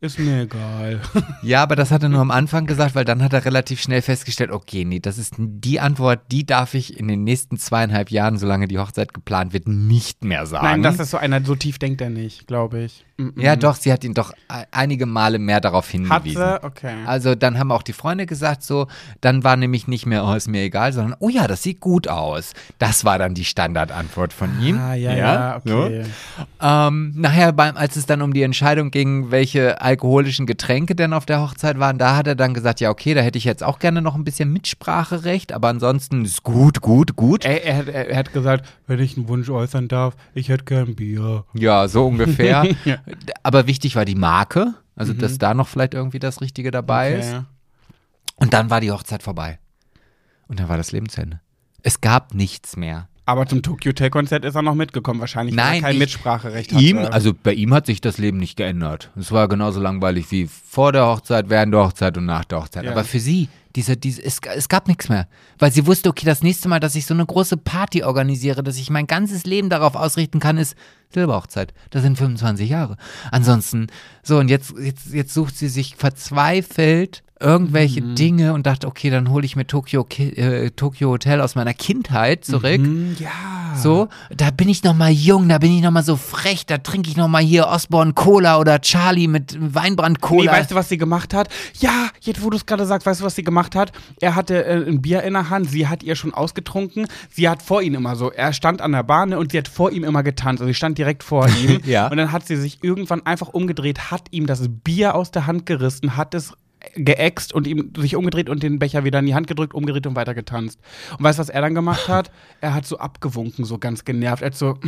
Ist mir egal. ja, aber das hat er nur am Anfang gesagt, weil dann hat er relativ schnell festgestellt, okay, nee, das ist die Antwort, die darf ich in den nächsten zweieinhalb Jahren, solange die Hochzeit geplant wird, nicht mehr sagen. Nein, das ist so einer, so tief denkt er nicht, glaube ich. Mm, ja, mm. doch, sie hat ihn doch e- einige Male mehr darauf Hat hingewiesen. sie? Okay. Also dann haben auch die Freunde gesagt so, dann war nämlich nicht mehr, oh, ist mir egal, sondern, oh ja, das sieht gut aus. Das war dann die Standardantwort von ihm. Ah, ja, ja, okay. So. Ähm, nachher, beim, als es dann um die Entscheidung ging, welche alkoholischen Getränke denn auf der Hochzeit waren, da hat er dann gesagt, ja, okay, da hätte ich jetzt auch gerne noch ein bisschen Mitspracherecht, aber ansonsten ist gut, gut, gut. Er, er, hat- er, er hat gesagt, wenn ich einen Wunsch äußern darf, ich hätte gern Bier. Ja, so ungefähr. Ja. Aber wichtig war die Marke, also dass da noch vielleicht irgendwie das Richtige dabei ist. Okay. Und dann war die Hochzeit vorbei. Und dann war das Leben zu Ende. Es gab nichts mehr. Aber zum Tokyo Hotel Konzert ist er noch mitgekommen, wahrscheinlich, weil Nein, er kein ich- Mitspracherecht hatte. Ihm, also bei ihm hat sich das Leben nicht geändert. Es war genauso langweilig wie vor der Hochzeit, während der Hochzeit und nach der Hochzeit. Ja. Aber für sie, diese, diese, es, es gab nichts mehr. Weil sie wusste, okay, das nächste Mal, dass ich so eine große Party organisiere, dass ich mein ganzes Leben darauf ausrichten kann, ist Silberhochzeit. Das sind 25 Jahre. Ansonsten, so, und jetzt, jetzt, jetzt sucht sie sich verzweifelt irgendwelche Mhm. Dinge und dachte, okay, dann hole ich mir Tokyo, äh, Tokyo Hotel aus meiner Kindheit zurück. Hm, ja. So, da bin ich noch mal jung, da bin ich noch mal so frech, da trinke ich noch mal hier Osborne Cola oder Charlie mit Weinbrand Cola. Nee, weißt du, was sie gemacht hat? Ja, jetzt wo du es gerade sagst, weißt du, was sie gemacht hat? Er hatte äh, ein Bier in der Hand, sie hat ihr schon ausgetrunken. Sie hat vor ihm immer so, er stand an der Bahn und sie hat vor ihm immer getanzt. Also sie stand direkt vor ihm. Ja. Und dann hat sie sich irgendwann einfach umgedreht, hat ihm das Bier aus der Hand gerissen, hat es geäxt und ihm sich umgedreht und den Becher wieder in die Hand gedrückt, umgedreht und weiter getanzt. Und weißt du, was er dann gemacht hat? Er hat so abgewunken, so ganz genervt. Er hat so,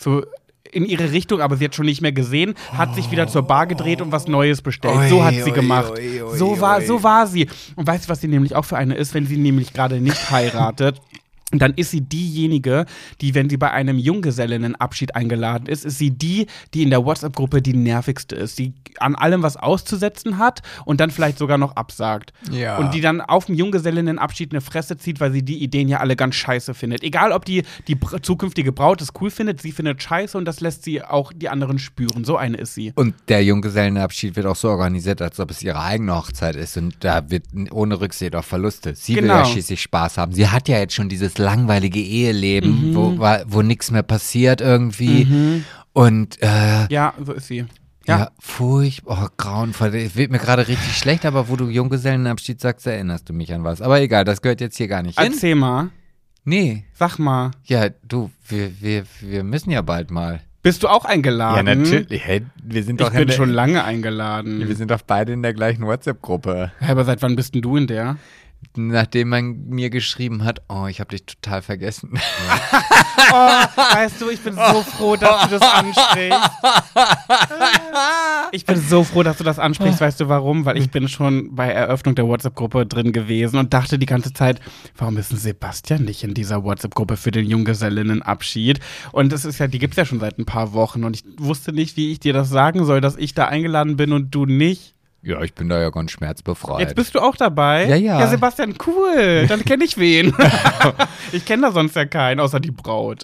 so in ihre Richtung, aber sie hat schon nicht mehr gesehen, hat sich wieder zur Bar gedreht und was Neues bestellt. so hat sie gemacht. so war, so war sie. Und weißt du, was sie nämlich auch für eine ist, wenn sie nämlich gerade nicht heiratet? dann ist sie diejenige, die, wenn sie bei einem Junggesellinnenabschied eingeladen ist, ist sie die, die in der WhatsApp-Gruppe die nervigste ist, die an allem was auszusetzen hat und dann vielleicht sogar noch absagt. Ja. Und die dann auf dem Junggesellinnenabschied eine Fresse zieht, weil sie die Ideen ja alle ganz scheiße findet. Egal, ob die, die zukünftige Braut es cool findet, sie findet scheiße und das lässt sie auch die anderen spüren. So eine ist sie. Und der Junggesellenabschied wird auch so organisiert, als ob es ihre eigene Hochzeit ist. Und da wird ohne Rücksicht auf Verluste. Sie will Genau. ja schließlich Spaß haben. Sie hat ja jetzt schon dieses langweilige Eheleben, wo, wa- wo nichts mehr passiert irgendwie. Und äh, Ja, so ist sie. ja, Ja. furchtbar, oh, grauenvoll. Es wird mir gerade richtig schlecht, aber wo du Junggesellenabschied sagst, erinnerst du mich an was. Aber egal, das gehört jetzt hier gar nicht hin. Erzähl mal. Nee, Sag mal. ja, du, wir, wir, wir müssen ja bald mal. Bist du auch eingeladen? Hey, wir sind Ich bin schon lange eingeladen. Wir sind doch beide in der gleichen WhatsApp-Gruppe. Aber seit wann bist denn du in der? Nachdem man mir geschrieben hat, oh, ich habe dich total vergessen. Oh, weißt du, ich bin so froh, dass du das ansprichst. Ich bin so froh, dass du das ansprichst. Weißt du warum? Weil ich bin schon bei Eröffnung der WhatsApp-Gruppe drin gewesen und dachte die ganze Zeit, warum ist denn Sebastian nicht in dieser WhatsApp-Gruppe für den Junggesellinnenabschied? Und das ist ja, die gibt's ja schon seit ein paar Wochen und ich wusste nicht, wie ich dir das sagen soll, dass ich da eingeladen bin und du nicht. Ja, ich bin da ja ganz schmerzbefreit. Jetzt bist du auch dabei? Ja, ja. Ja, Sebastian, cool. Dann kenne ich wen. ich kenne da sonst ja keinen, außer die Braut.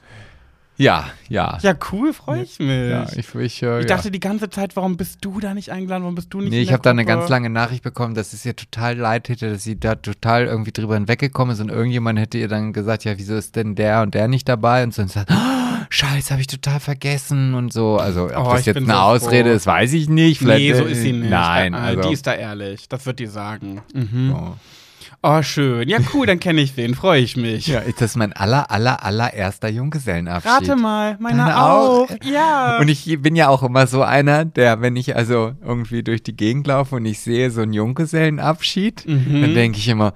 ja, ja. Ja, cool, freue ich mich. Ja, ich, ich, äh, Ich ja. dachte die ganze Zeit, warum bist du da nicht eingeladen? Warum bist du nicht Nee, ich habe da eine ganz lange Nachricht bekommen, dass es ihr total leid hätte, dass sie da total irgendwie drüber hinweggekommen ist und irgendjemand hätte ihr dann gesagt, ja, wieso ist denn der und der nicht dabei? Und so und sagt, oh, Scheiße, habe ich total vergessen und so. Also, ob Oh, das jetzt eine so Ausrede froh. ist, weiß ich nicht. Vielleicht, Nee, so äh, ist sie nicht. Nein, Äh, also. die ist da ehrlich. Das wird die sagen. Mhm. so. Oh, schön. Ja, cool, dann kenne ich wen. Freue ich mich. Ja, das ist mein aller, aller, allererster Junggesellenabschied. Rate mal, meine Deine auch. auch? Ja. Und ich bin ja auch immer so einer, der, wenn ich also irgendwie durch die Gegend laufe und ich sehe so einen Junggesellenabschied, Mhm. dann denke ich immer,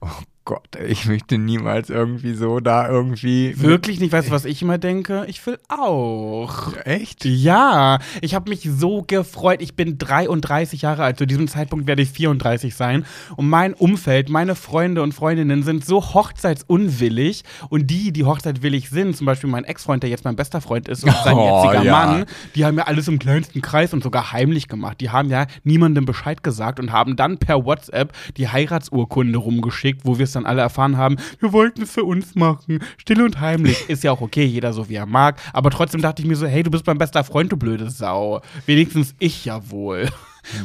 oh Gott, ey, ich möchte niemals irgendwie so da irgendwie. Wirklich nicht, weißt du, was ich immer denke? Ich will auch. Echt? Ja, ich habe mich so gefreut. Ich bin 33 Jahre alt. Zu diesem Zeitpunkt werde ich 34 sein. Und mein Umfeld, meine Freunde und Freundinnen sind so hochzeitsunwillig. Und die, die hochzeitwillig sind, zum Beispiel mein Ex-Freund, der jetzt mein bester Freund ist und sein Oh, jetziger ja. Mann, die haben ja alles im kleinsten Kreis und sogar heimlich gemacht. Die haben ja niemandem Bescheid gesagt und haben dann per WhatsApp die Heiratsurkunde rumgeschickt, wo wir es dann alle erfahren haben, wir wollten es für uns machen. Still und heimlich. Ist ja auch okay, jeder so wie er mag. Aber trotzdem dachte ich mir so, hey, du bist mein bester Freund, du blöde Sau. Wenigstens ich ja wohl.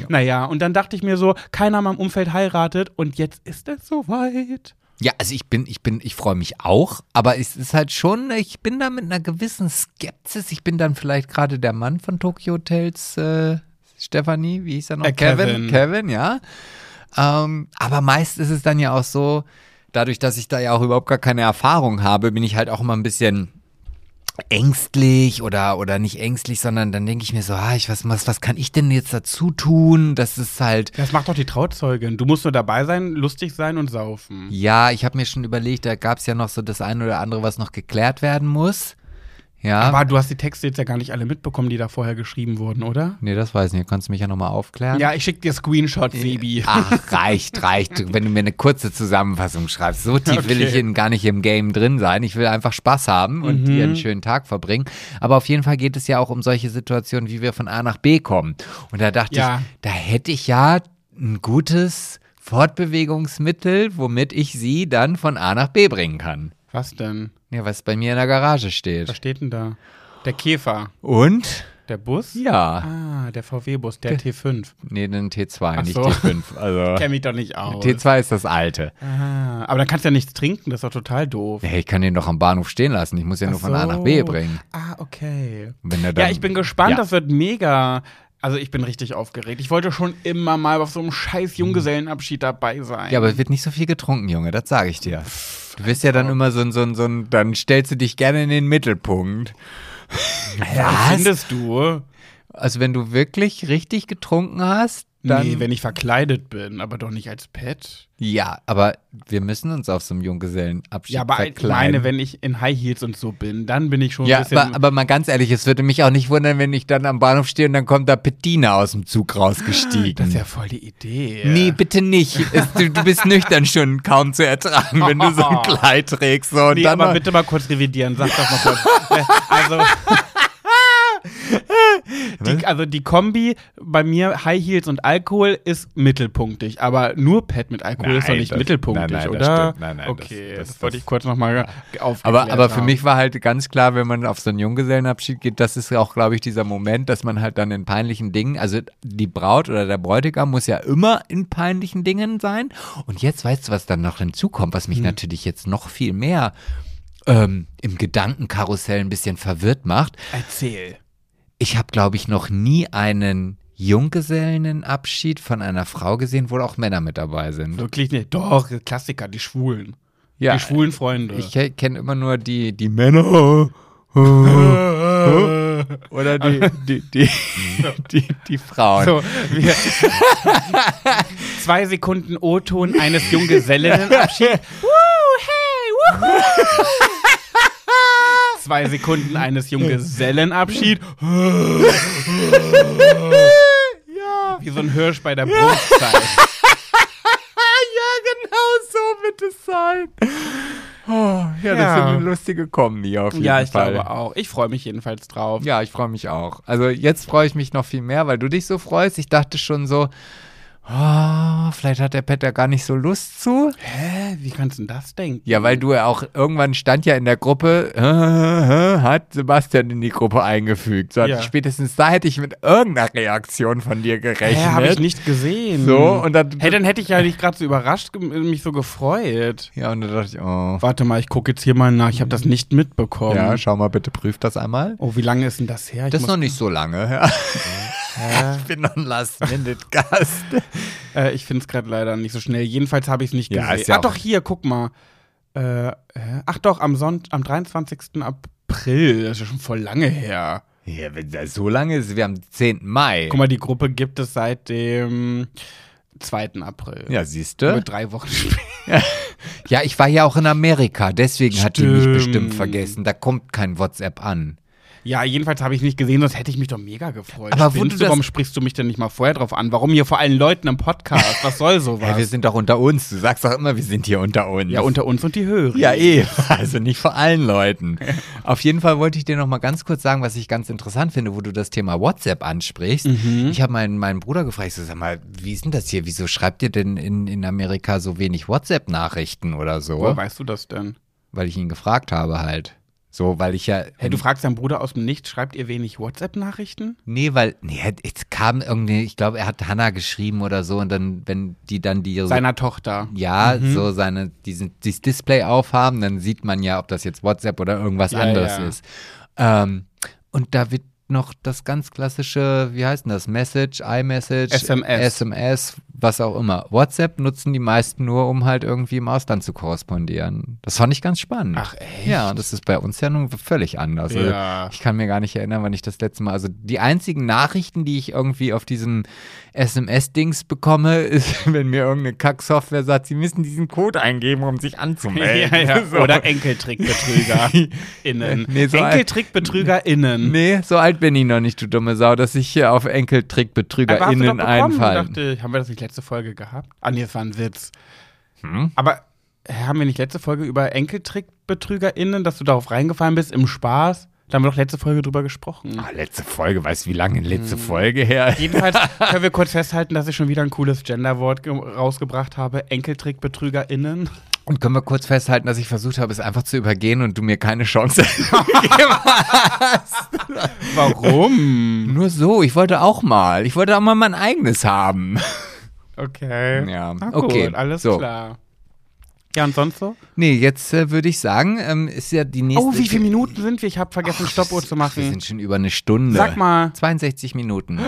Naja, und dann dachte ich mir so, keiner in meinem Umfeld heiratet und jetzt ist es soweit. Ja, also ich bin, ich bin, ich freue mich auch, aber es ist halt schon, ich bin da mit einer gewissen Skepsis. Ich bin dann vielleicht gerade der Mann von Tokyo Hotels, äh, Stefanie, wie hieß er noch? Äh, Kevin. Kevin, ja. Ähm, aber meist ist es dann ja auch so, dadurch, dass ich da ja auch überhaupt gar keine Erfahrung habe, bin ich halt auch immer ein bisschen ängstlich oder oder nicht ängstlich, sondern dann denke ich mir so, ah, ich was, was was kann ich denn jetzt dazu tun? Das ist halt Das macht doch die Trauzeugin. Du musst nur dabei sein, lustig sein und saufen. Ja, ich habe mir schon überlegt, da gab es ja noch so das eine oder andere, was noch geklärt werden muss. Ja. Aber du hast die Texte jetzt ja gar nicht alle mitbekommen, die da vorher geschrieben wurden, oder? nee, das weiß ich nicht. Kannst du mich ja nochmal aufklären? Ja, ich schick dir Screenshots, Sebi. Ach, reicht, reicht. Wenn du mir eine kurze Zusammenfassung schreibst. So tief will Okay. ich in, gar nicht im Game drin sein. Ich will einfach Spaß haben und dir einen schönen Tag verbringen. Aber auf jeden Fall geht es ja auch um solche Situationen, wie wir von A nach B kommen. Und da dachte Ja. ich, da hätte ich ja ein gutes Fortbewegungsmittel, womit ich sie dann von A nach B bringen kann. Was denn? Ja, was bei mir in der Garage steht. Was steht denn da? Der Käfer. Und? Der Bus? Ja. Ah, der VW-Bus, der T5. Nee, den T2, Ach nicht so. T5. Also Kenn mich doch nicht aus. T2 ist das alte. Ah, aber dann kannst du ja nichts trinken, das ist doch total doof. Hey, ich kann den doch am Bahnhof stehen lassen. Ich muss ja nur Ach von A nach B bringen. Ah, okay. Wenn er dann, Ja, ich bin gespannt, Ja. das wird mega. Also ich bin richtig aufgeregt. Ich wollte schon immer mal auf so einem scheiß Junggesellenabschied dabei sein. Ja, aber es wird nicht so viel getrunken, Junge, das sage ich dir. Du wirst ja dann immer so ein, so ein, so ein, dann stellst du dich gerne in den Mittelpunkt. Was findest du? Also wenn du wirklich richtig getrunken hast, dann. nee, wenn ich verkleidet bin, aber doch nicht als Pet. ja, aber wir müssen uns auf so einem Junggesellenabschied Ja, aber ich verkleiden. meine, wenn ich in High Heels und so bin, dann bin ich schon ja, ein bisschen. aber, aber mal ganz ehrlich, es würde mich auch nicht wundern, wenn ich dann am Bahnhof stehe und dann kommt da Bettina aus dem Zug rausgestiegen. das ist ja voll die Idee. Nee, bitte nicht. Es, du, du bist nüchtern schon kaum zu ertragen, wenn du so ein Kleid trägst. So, Nee, aber bitte mal kurz revidieren. Sag doch mal kurz. Äh, also, die, also die Kombi bei mir High Heels und Alkohol ist mittelpunktig, aber nur Pet mit Alkohol ist doch Nein, nicht das- mittelpunktig, nein, nein, das oder? stimmt. Nein, nein, okay, das- das, wollte das- ich kurz nochmal aufklären. Aber, aber für mich war halt ganz klar, wenn man auf so einen Junggesellenabschied geht, das ist auch, glaube ich, dieser Moment, dass man halt dann in peinlichen Dingen, also die Braut oder der Bräutigam muss ja immer in peinlichen Dingen sein. Und jetzt weißt du, was dann noch hinzukommt, was mich Hm. natürlich jetzt noch viel mehr ähm, im Gedankenkarussell ein bisschen verwirrt macht. Erzähl. Ich habe, glaube ich, noch nie einen Junggesellenabschied von einer Frau gesehen, wo auch Männer mit dabei sind. Wirklich nicht. Doch, Klassiker, die Schwulen. Ja, die schwulen Freunde. Ich kenne immer nur die, die Männer. Oder die, die, die, die, die Frauen. so, wir Zwei Sekunden O-Ton eines Junggesellinnenabschieds. Woo, hey, wuhu. Zwei Sekunden eines Junggesellenabschieds. Ja, Wie so ein Hirsch bei der Brutzeit. ja, genau so wird es sein. Oh, ja, das Ja. ist eine lustige Kombi auf jeden Ja, ich Fall. glaube auch. Ich freue mich jedenfalls drauf. Ja, ich freue mich auch. Also jetzt freue ich mich noch viel mehr, weil du dich so freust. Ich dachte schon so, oh, vielleicht hat der Petter gar nicht so Lust zu. Hä? Wie kannst du denn das denken? Ja, weil du ja auch irgendwann stand ja in der Gruppe, äh, hat Sebastian in die Gruppe eingefügt. So, Ja. Spätestens da hätte ich mit irgendeiner Reaktion von dir gerechnet. Hä, habe ich nicht gesehen. So, und dann, Hey, dann hätte ich ja nicht gerade so überrascht, mich so gefreut. ja, und dann dachte ich, oh. Warte mal, ich gucke jetzt hier mal nach. Ich habe das nicht mitbekommen. Ja, schau mal bitte, prüf das einmal. Oh, wie lange ist denn das her? Ich Das ist noch nicht so lange. Ja. Ich bin noch ein Last-Minute-Gast. Äh, ich finde es gerade leider nicht so schnell. Jedenfalls habe ich es nicht Ja, gesehen. ja auch- doch, hier, guck mal. Äh, ach doch, am, Sonnt am 23. April. Das ist ja schon voll lange her. Ja, wenn das so lange ist, wir haben den 10. Mai. Guck mal, die Gruppe gibt es seit dem 2. April. Ja, siehst du? drei Wochen später. Ja, ich war ja auch in Amerika, deswegen hat die mich Stimmt. bestimmt vergessen. Da kommt kein WhatsApp an. Ja, jedenfalls habe ich nicht gesehen, sonst hätte ich mich doch mega gefreut. Aber Spinnst du warum sprichst du mich denn nicht mal vorher drauf an? Warum hier vor allen Leuten im Podcast? Was soll sowas? Ja, wir sind doch unter uns. Du sagst doch immer, wir sind hier unter uns. ja, unter uns und die Hörer. Ja, eh. Also nicht vor allen Leuten. Auf jeden Fall wollte ich dir noch mal ganz kurz sagen, was ich ganz interessant finde, wo du das Thema WhatsApp ansprichst. Ich habe meinen, meinen Bruder gefragt, ich so, sag mal, wie ist denn das hier? Wieso schreibt ihr denn in, in Amerika so wenig WhatsApp-Nachrichten oder so? Woher weißt du das denn? Weil ich ihn gefragt habe halt. So, weil ich ja. Hey, du fragst deinen Bruder aus dem Nichts, schreibt ihr wenig WhatsApp-Nachrichten? Nee, weil, nee, es kam irgendwie, ich glaube, er hat Hannah geschrieben oder so und dann, wenn die dann die. Seiner Tochter. ja, so seine, diesen, dieses Display aufhaben, dann sieht man ja, ob das jetzt WhatsApp oder irgendwas Ja, anderes ja. ist. Ähm, und da wird noch das ganz klassische, wie heißt denn das? Message, iMessage, SMS. SMS, was auch immer. WhatsApp nutzen die meisten nur, um halt irgendwie im Ausland zu korrespondieren. Das fand ich ganz spannend. Ach, echt? Ja, das ist bei uns ja nun völlig anders. Also Ja. Ich kann mir gar nicht erinnern, wann ich das letzte Mal, also die einzigen Nachrichten, die ich irgendwie auf diesem SMS-Dings bekomme, ist, wenn mir irgendeine Kack-Software sagt, sie müssen diesen Code eingeben, um sich anzumelden. Ja, ja. So. Oder EnkeltrickbetrügerInnen. Nee, so EnkeltrickbetrügerInnen. Nee, so alt bin ich noch nicht, du dumme Sau, dass ich hier auf EnkeltrickbetrügerInnen einfallen. Ich dachte, haben wir das nicht letzte Folge gehabt? Ah, nee, das war ein Witz. Hm? Aber haben wir nicht letzte Folge über EnkeltrickbetrügerInnen, dass du darauf reingefallen bist im Spaß? Da haben wir doch letzte Folge drüber gesprochen. Ah, letzte Folge, weißt du, wie lange Hm. letzte Folge her? Jedenfalls können wir kurz festhalten, dass ich schon wieder ein cooles Genderwort ge- rausgebracht habe. EnkeltrickbetrügerInnen. Und können wir kurz festhalten, dass ich versucht habe, es einfach zu übergehen und du mir keine Chance gegeben hast. Warum? Nur so, ich wollte auch mal. Ich wollte auch mal mein eigenes haben. Okay. Ja, Na gut, okay, alles so. klar. Ja, und sonst so? Nee, jetzt äh, würde ich sagen, ähm, ist ja die nächste. Oh, wie viele Minuten sind wir? Ich habe vergessen, Stoppuhr zu Wir machen. sind schon über eine Stunde. Sag mal. 62 Minuten.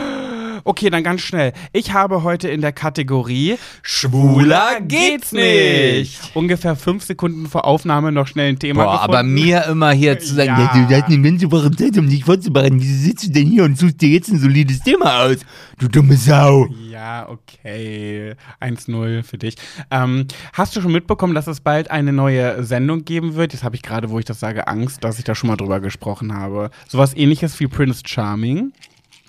Okay, dann ganz schnell. Ich habe heute in der Kategorie Schwuler geht's nicht. Ungefähr fünf Sekunden vor Aufnahme noch schnell ein Thema Boah, gefunden. aber mir immer hier zu sagen, Ja. ja. du hast eine ganze Woche Zeit, um dich vorzubereiten. Wieso sitzt du denn hier und suchst dir jetzt ein solides Thema aus? Du dumme Sau. Ja, okay. 1-0 für dich. Ähm, hast du schon mitbekommen, dass es bald eine neue Sendung geben wird? Jetzt habe ich gerade, wo ich das sage, Angst, dass ich da schon mal drüber gesprochen habe. Sowas ähnliches wie Prince Charming.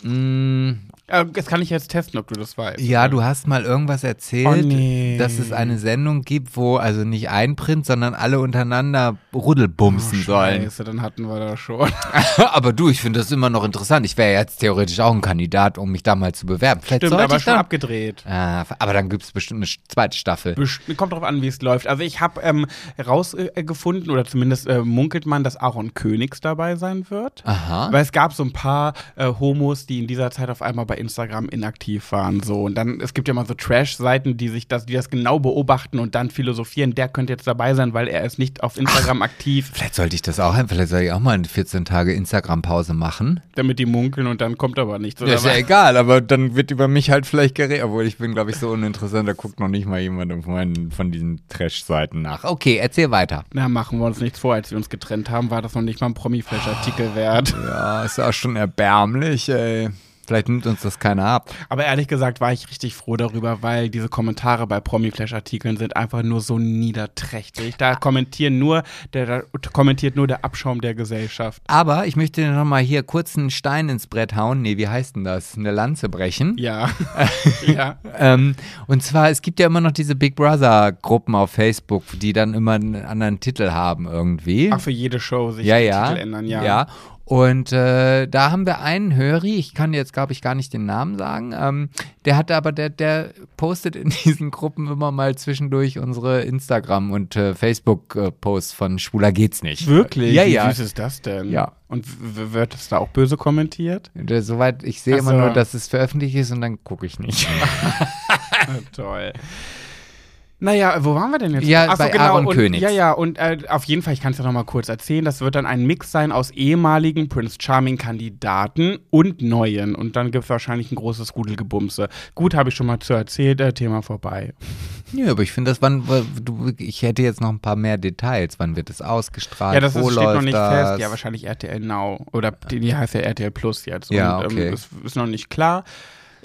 Mm, das kann ich jetzt testen, ob du das weißt. ja, du hast mal irgendwas erzählt, Oh, nee. dass es eine Sendung gibt, wo also nicht ein Prinz, sondern alle untereinander Ruddelbumsen sollen. Oh, Scheiße, dann hatten wir das schon. aber du, ich finde das immer noch interessant. Ich wäre jetzt theoretisch auch ein Kandidat, um mich da mal zu bewerben. Vielleicht Stimmt, aber schon dann, abgedreht. Ah, aber dann gibt es bestimmt eine zweite Staffel. Best- Kommt drauf an, wie es läuft. Also ich habe ähm, rausgefunden, oder zumindest äh, munkelt man, dass Aaron Königs dabei sein wird. Aha. Weil es gab so ein paar äh, Homos, die in dieser Zeit auf einmal bei Instagram inaktiv waren. So. Und dann, es gibt ja mal so Trash-Seiten, die sich das, die das genau beobachten und dann philosophieren, der könnte jetzt dabei sein, weil er ist nicht auf Instagram aktiv, Vielleicht sollte ich das auch, vielleicht soll ich auch mal eine 14 Tage Instagram-Pause machen. damit die munkeln und dann kommt aber nichts. Ja, ist ja egal, aber dann wird über mich halt vielleicht geredet, obwohl ich bin, glaube ich, so uninteressant, da guckt noch nicht mal jemand von diesen Trash-Seiten nach. Okay, erzähl weiter. Na, machen wir uns nichts vor, als wir uns getrennt haben, war das noch nicht mal ein Promi-Flash-Artikel wert. Ja, ist auch schon erbärmlich, ey. Vielleicht nimmt uns das keiner ab. Aber ehrlich gesagt war ich richtig froh darüber, weil diese Kommentare bei Promi-Flash-Artikeln sind einfach nur so niederträchtig. Da kommentieren nur, der, da kommentiert nur der Abschaum der Gesellschaft. Aber ich möchte noch mal hier kurz einen Stein ins Brett hauen. Nee, wie heißt denn das? Eine Lanze brechen. Ja. ja. Ähm, und zwar, es gibt ja immer noch diese Big Brother-Gruppen auf Facebook, die dann immer einen anderen Titel haben irgendwie. Ach, für jede Show sich ja, ja. Titel ändern, ja. ja. Und äh, da haben wir einen Höri, ich kann jetzt, glaube ich, gar nicht den Namen sagen. Ähm, der hat aber, der, der postet in diesen Gruppen immer mal zwischendurch unsere Instagram- und äh, Facebook-Posts von Schwuler geht's nicht. Wirklich? Ja, Wie ja. süß ist das denn? Ja. Und wird das da auch böse kommentiert? Äh, Soweit ich sehe Ach immer nur, dass es veröffentlicht ist und dann gucke ich nicht. Toll. Naja, wo waren wir denn jetzt? Ja, Ach so, bei Aaron und, Königs. Ja, ja, und äh, auf jeden Fall, ich kann es ja noch mal kurz erzählen, das wird dann ein Mix sein aus ehemaligen Prince Charming-Kandidaten und neuen. Und dann gibt es wahrscheinlich ein großes Gudelgebumse. Gut, habe ich schon mal zu erzählt, äh, Thema vorbei. ja, aber ich finde, das wann, du, ich hätte jetzt noch ein paar mehr Details. Wann wird es ausgestrahlt? Ja, das Wo ist, steht noch nicht das? fest. Ja, wahrscheinlich RTL Now. Oder die, die heißt ja RTL Plus jetzt. Ja, und, okay. Ähm, das ist noch nicht klar.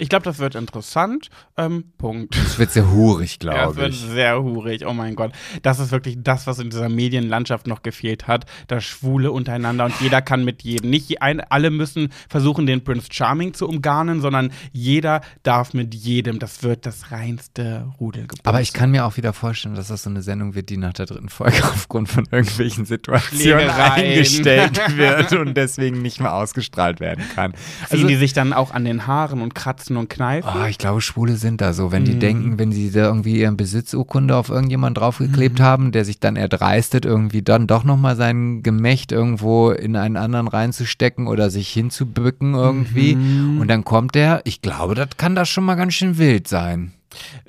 Ich glaube, das wird interessant. Ähm, Punkt. Es wird sehr hurig, Ja, es glaube wird ich. sehr hurig. Oh mein Gott. Das ist wirklich das, was in dieser Medienlandschaft noch gefehlt hat. Das Schwule untereinander und jeder kann mit jedem. Nicht ein, alle müssen versuchen, den Prince Charming zu umgarnen, sondern jeder darf mit jedem. Das wird das reinste Rudelgebumse. Aber ich kann mir auch wieder vorstellen, dass das so eine Sendung wird, die nach der dritten Folge aufgrund von irgendwelchen Situationen eingestellt wird und deswegen nicht mehr ausgestrahlt werden kann. Ziehen Also, die sich dann auch an den Haaren und kratzen und kneifen. Oh, ich glaube, Schwule sind da so. Wenn die Mhm. denken, wenn sie da irgendwie ihren Besitzurkunde auf irgendjemand draufgeklebt Mhm. haben, der sich dann erdreistet, irgendwie dann doch nochmal sein Gemächt irgendwo in einen anderen reinzustecken oder sich hinzubücken irgendwie. Mhm. Und dann kommt der, ich glaube, das kann da schon mal ganz schön wild sein.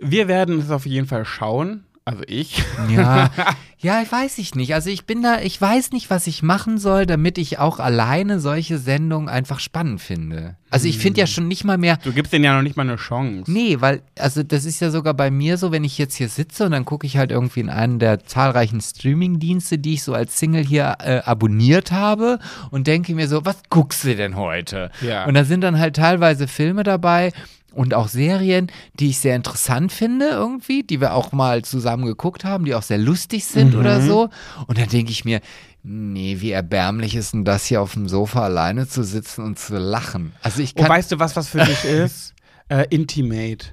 Wir werden es auf jeden Fall schauen. Also ich. Ja, ja, weiß ich nicht. Also ich bin da, ich weiß nicht, was ich machen soll, damit ich auch alleine solche Sendungen einfach spannend finde. Also ich finde ja schon nicht mal mehr, Du gibst denen ja noch nicht mal eine Chance. Nee, weil, also das ist ja sogar bei mir so, wenn ich jetzt hier sitze und dann gucke ich halt irgendwie in einen der zahlreichen Streaming-Dienste, die ich so als Single hier äh, abonniert habe und denke mir so, was guckst du denn heute? Ja. Und da sind dann halt teilweise Filme dabei und auch Serien, die ich sehr interessant finde irgendwie, die wir auch mal zusammen geguckt haben, die auch sehr lustig sind oder so. Und dann denke ich mir, nee, wie erbärmlich ist denn das hier auf dem Sofa alleine zu sitzen und zu lachen? Also ich kann weißt du, was was für dich ist? Äh, Intimate.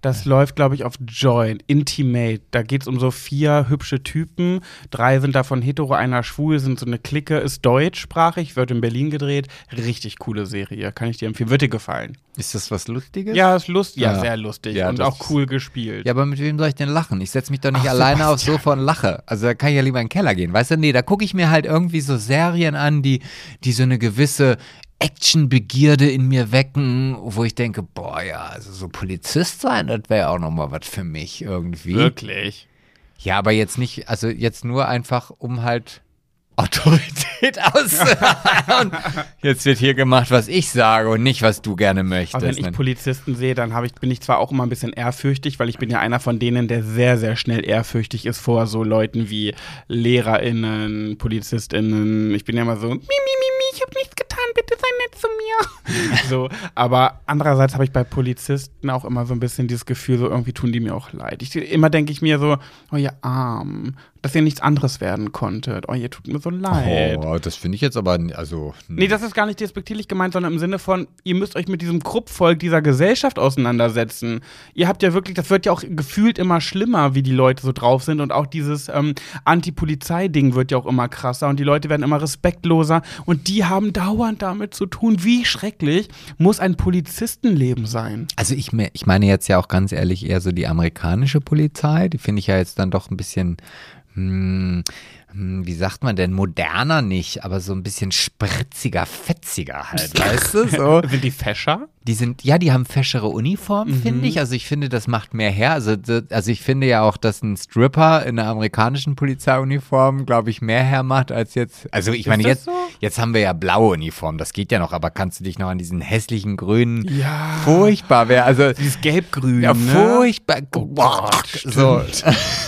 Das läuft, glaube ich, auf Join, Intimate. Da geht es um so vier hübsche Typen. Drei sind davon hetero, einer schwul, sind so eine Clique, ist deutschsprachig, wird in Berlin gedreht. Richtig coole Serie, kann ich dir empfehlen. Wird dir gefallen. Ist das was Lustiges? Ja, ist lustig, ja, Ja. sehr lustig Ja, und auch cool gespielt. Ja, aber mit wem soll ich denn lachen? Ich setze mich doch nicht Ach, alleine aufs. Sofa und lache. Also da kann ich ja lieber in den Keller gehen. Weißt du, nee, da gucke ich mir halt irgendwie so Serien an, die, die so eine gewisse Actionbegierde in mir wecken, wo ich denke, boah, ja, also so Polizist sein, das wäre auch nochmal was für mich irgendwie. Wirklich. Ja, aber jetzt nicht, also jetzt nur einfach, um halt Autorität auszuhalten. Und jetzt wird hier gemacht, was ich sage und nicht, was du gerne möchtest. Aber wenn ich ne? Polizisten sehe, dann ich, bin ich zwar auch immer ein bisschen ehrfürchtig, weil ich bin ja einer von denen, der sehr, sehr schnell ehrfürchtig ist vor so Leuten wie LehrerInnen, PolizistInnen. Ich bin ja immer so, mi, mi, mi, mi, ich hab nichts getan, bitte sei nett zu mir. so, aber andererseits habe ich bei Polizisten auch immer so ein bisschen dieses Gefühl, so irgendwie tun die mir auch leid. Ich, immer denke ich mir so, oh ihr Arm, dass ihr nichts anderes werden konntet. Oh, ihr tut mir so leid. Oh, das finde ich jetzt aber, also. Nee, das ist gar nicht despektierlich gemeint, sondern im Sinne von, ihr müsst euch mit diesem Kruppvolk dieser Gesellschaft auseinandersetzen. Ihr habt ja wirklich, das wird ja auch gefühlt immer schlimmer, wie die Leute so drauf sind und auch dieses ähm, Anti-Polizei-Ding wird ja auch immer krasser und die Leute werden immer respektloser und die haben dauernd damit zu tun, wie schrecklich muss ein Polizistenleben sein. Also ich, ich meine jetzt ja auch ganz ehrlich eher so die amerikanische Polizei, die finde ich ja jetzt dann doch ein bisschen, hm, hm, wie sagt man denn, moderner nicht, aber so ein bisschen spritziger, fetziger halt, weißt du? So. Sind die Fescher? Die sind, ja, die haben feschere Uniformen, Mhm. finde ich. Also ich finde, das macht mehr her. Also, also ich finde ja auch, dass ein Stripper in einer amerikanischen Polizeiuniform, glaube ich, mehr hermacht als jetzt. Also ich meine, das jetzt, so? jetzt haben wir ja blaue Uniformen, das geht ja noch, aber kannst du dich noch an diesen hässlichen grünen, Ja. furchtbar wäre, also Dieses Gelb-Grün, ja, ne? furchtbar. Oh Gott, so,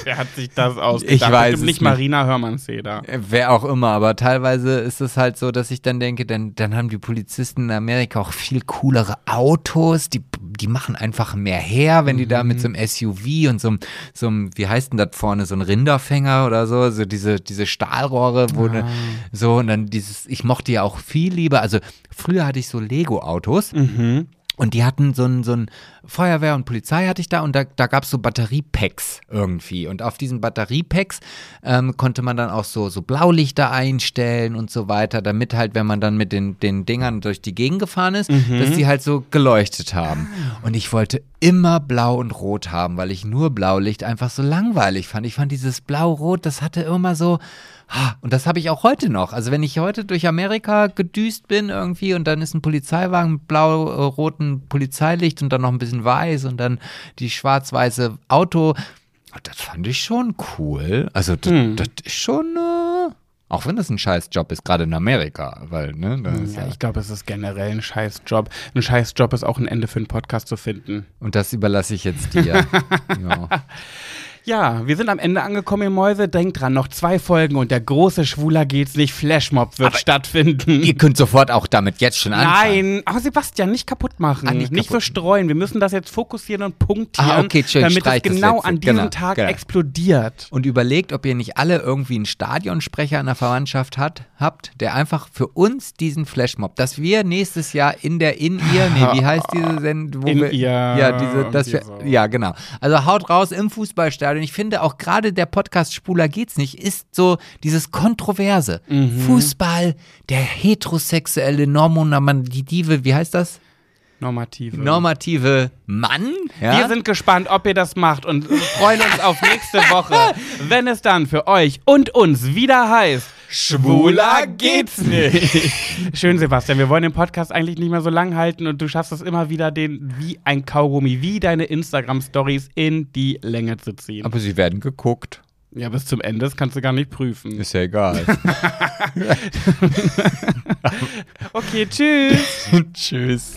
Wer hat sich das ausgedacht? Ich weiß Bestimmt es nicht. Marina Hörmannseder. wer auch immer, aber teilweise ist es halt so, dass ich dann denke, dann, dann haben die Polizisten in Amerika auch viel coolere Autos, die, die machen einfach mehr her, wenn die da mit so einem SUV und so einem, so einem, wie heißt denn das vorne, so ein Rinderfänger oder so, so diese, diese Stahlrohre, wo ne, so und dann dieses, ich mochte ja auch viel lieber, also früher hatte ich so Lego-Autos. Mhm. Und die hatten so ein, so ein Feuerwehr und Polizei hatte ich da und da, da gab es so Batteriepacks irgendwie. Und auf diesen Batteriepacks ähm, konnte man dann auch so, so Blaulichter einstellen und so weiter, damit halt, wenn man dann mit den, den Dingern durch die Gegend gefahren ist, dass die halt so geleuchtet haben. Und ich wollte immer blau und rot haben, weil ich nur Blaulicht einfach so langweilig fand. Ich fand dieses Blau-Rot, das hatte immer so. Und das habe ich auch heute noch. Also wenn ich heute durch Amerika gedüst bin irgendwie und dann ist ein Polizeiwagen mit blau-roten Polizeilicht und dann noch ein bisschen weiß und dann die schwarz-weiße Auto. Das fand ich schon cool. Also das, das ist schon, äh, auch wenn das ein Scheißjob ist, gerade in Amerika, weil, ne, ist Ja, ja, ich glaube, es ist generell ein Scheißjob. Ein Scheißjob ist auch ein Ende für einen Podcast zu finden. und das überlasse ich jetzt dir. ja. Ja, wir sind am Ende angekommen, ihr Mäuse. Denkt dran, noch zwei Folgen und der große Schwuler geht's nicht. Flashmob wird stattfinden. Ihr könnt sofort auch damit jetzt schon anfangen. Nein, aber Sebastian, nicht kaputt machen. Ah, nicht nicht so kaputt. streuen. Wir müssen das jetzt fokussieren und punktieren, Ah, okay, schön, damit es genau an diesem Genau, Tag genau. explodiert. und überlegt, ob ihr nicht alle irgendwie einen Stadionsprecher in der Verwandtschaft hat, habt, der einfach für uns diesen Flashmob, dass wir nächstes Jahr in der in ihr, nee, wie heißt diese Sendung? In ihr Ja, diese, dass wir, so. ja, genau. Also haut raus im Fußballstadion. Ich finde auch gerade der Podcast Spuler geht's nicht, ist so dieses Kontroverse. Mhm. Fußball, der heterosexuelle, normonormative, wie heißt das? Normative. Normative Mann. Ja? Wir sind gespannt, ob ihr das macht und freuen uns auf nächste Woche, wenn es dann für euch und uns wieder heißt. Schwuler geht's nicht. Schön, Sebastian. Wir wollen den Podcast eigentlich nicht mehr so lang halten und du schaffst es immer wieder, den wie ein Kaugummi, wie deine Instagram-Stories in die Länge zu ziehen. Aber sie werden geguckt. Ja, bis zum Ende, das kannst du gar nicht prüfen. Ist ja egal. Okay, tschüss. Tschüss.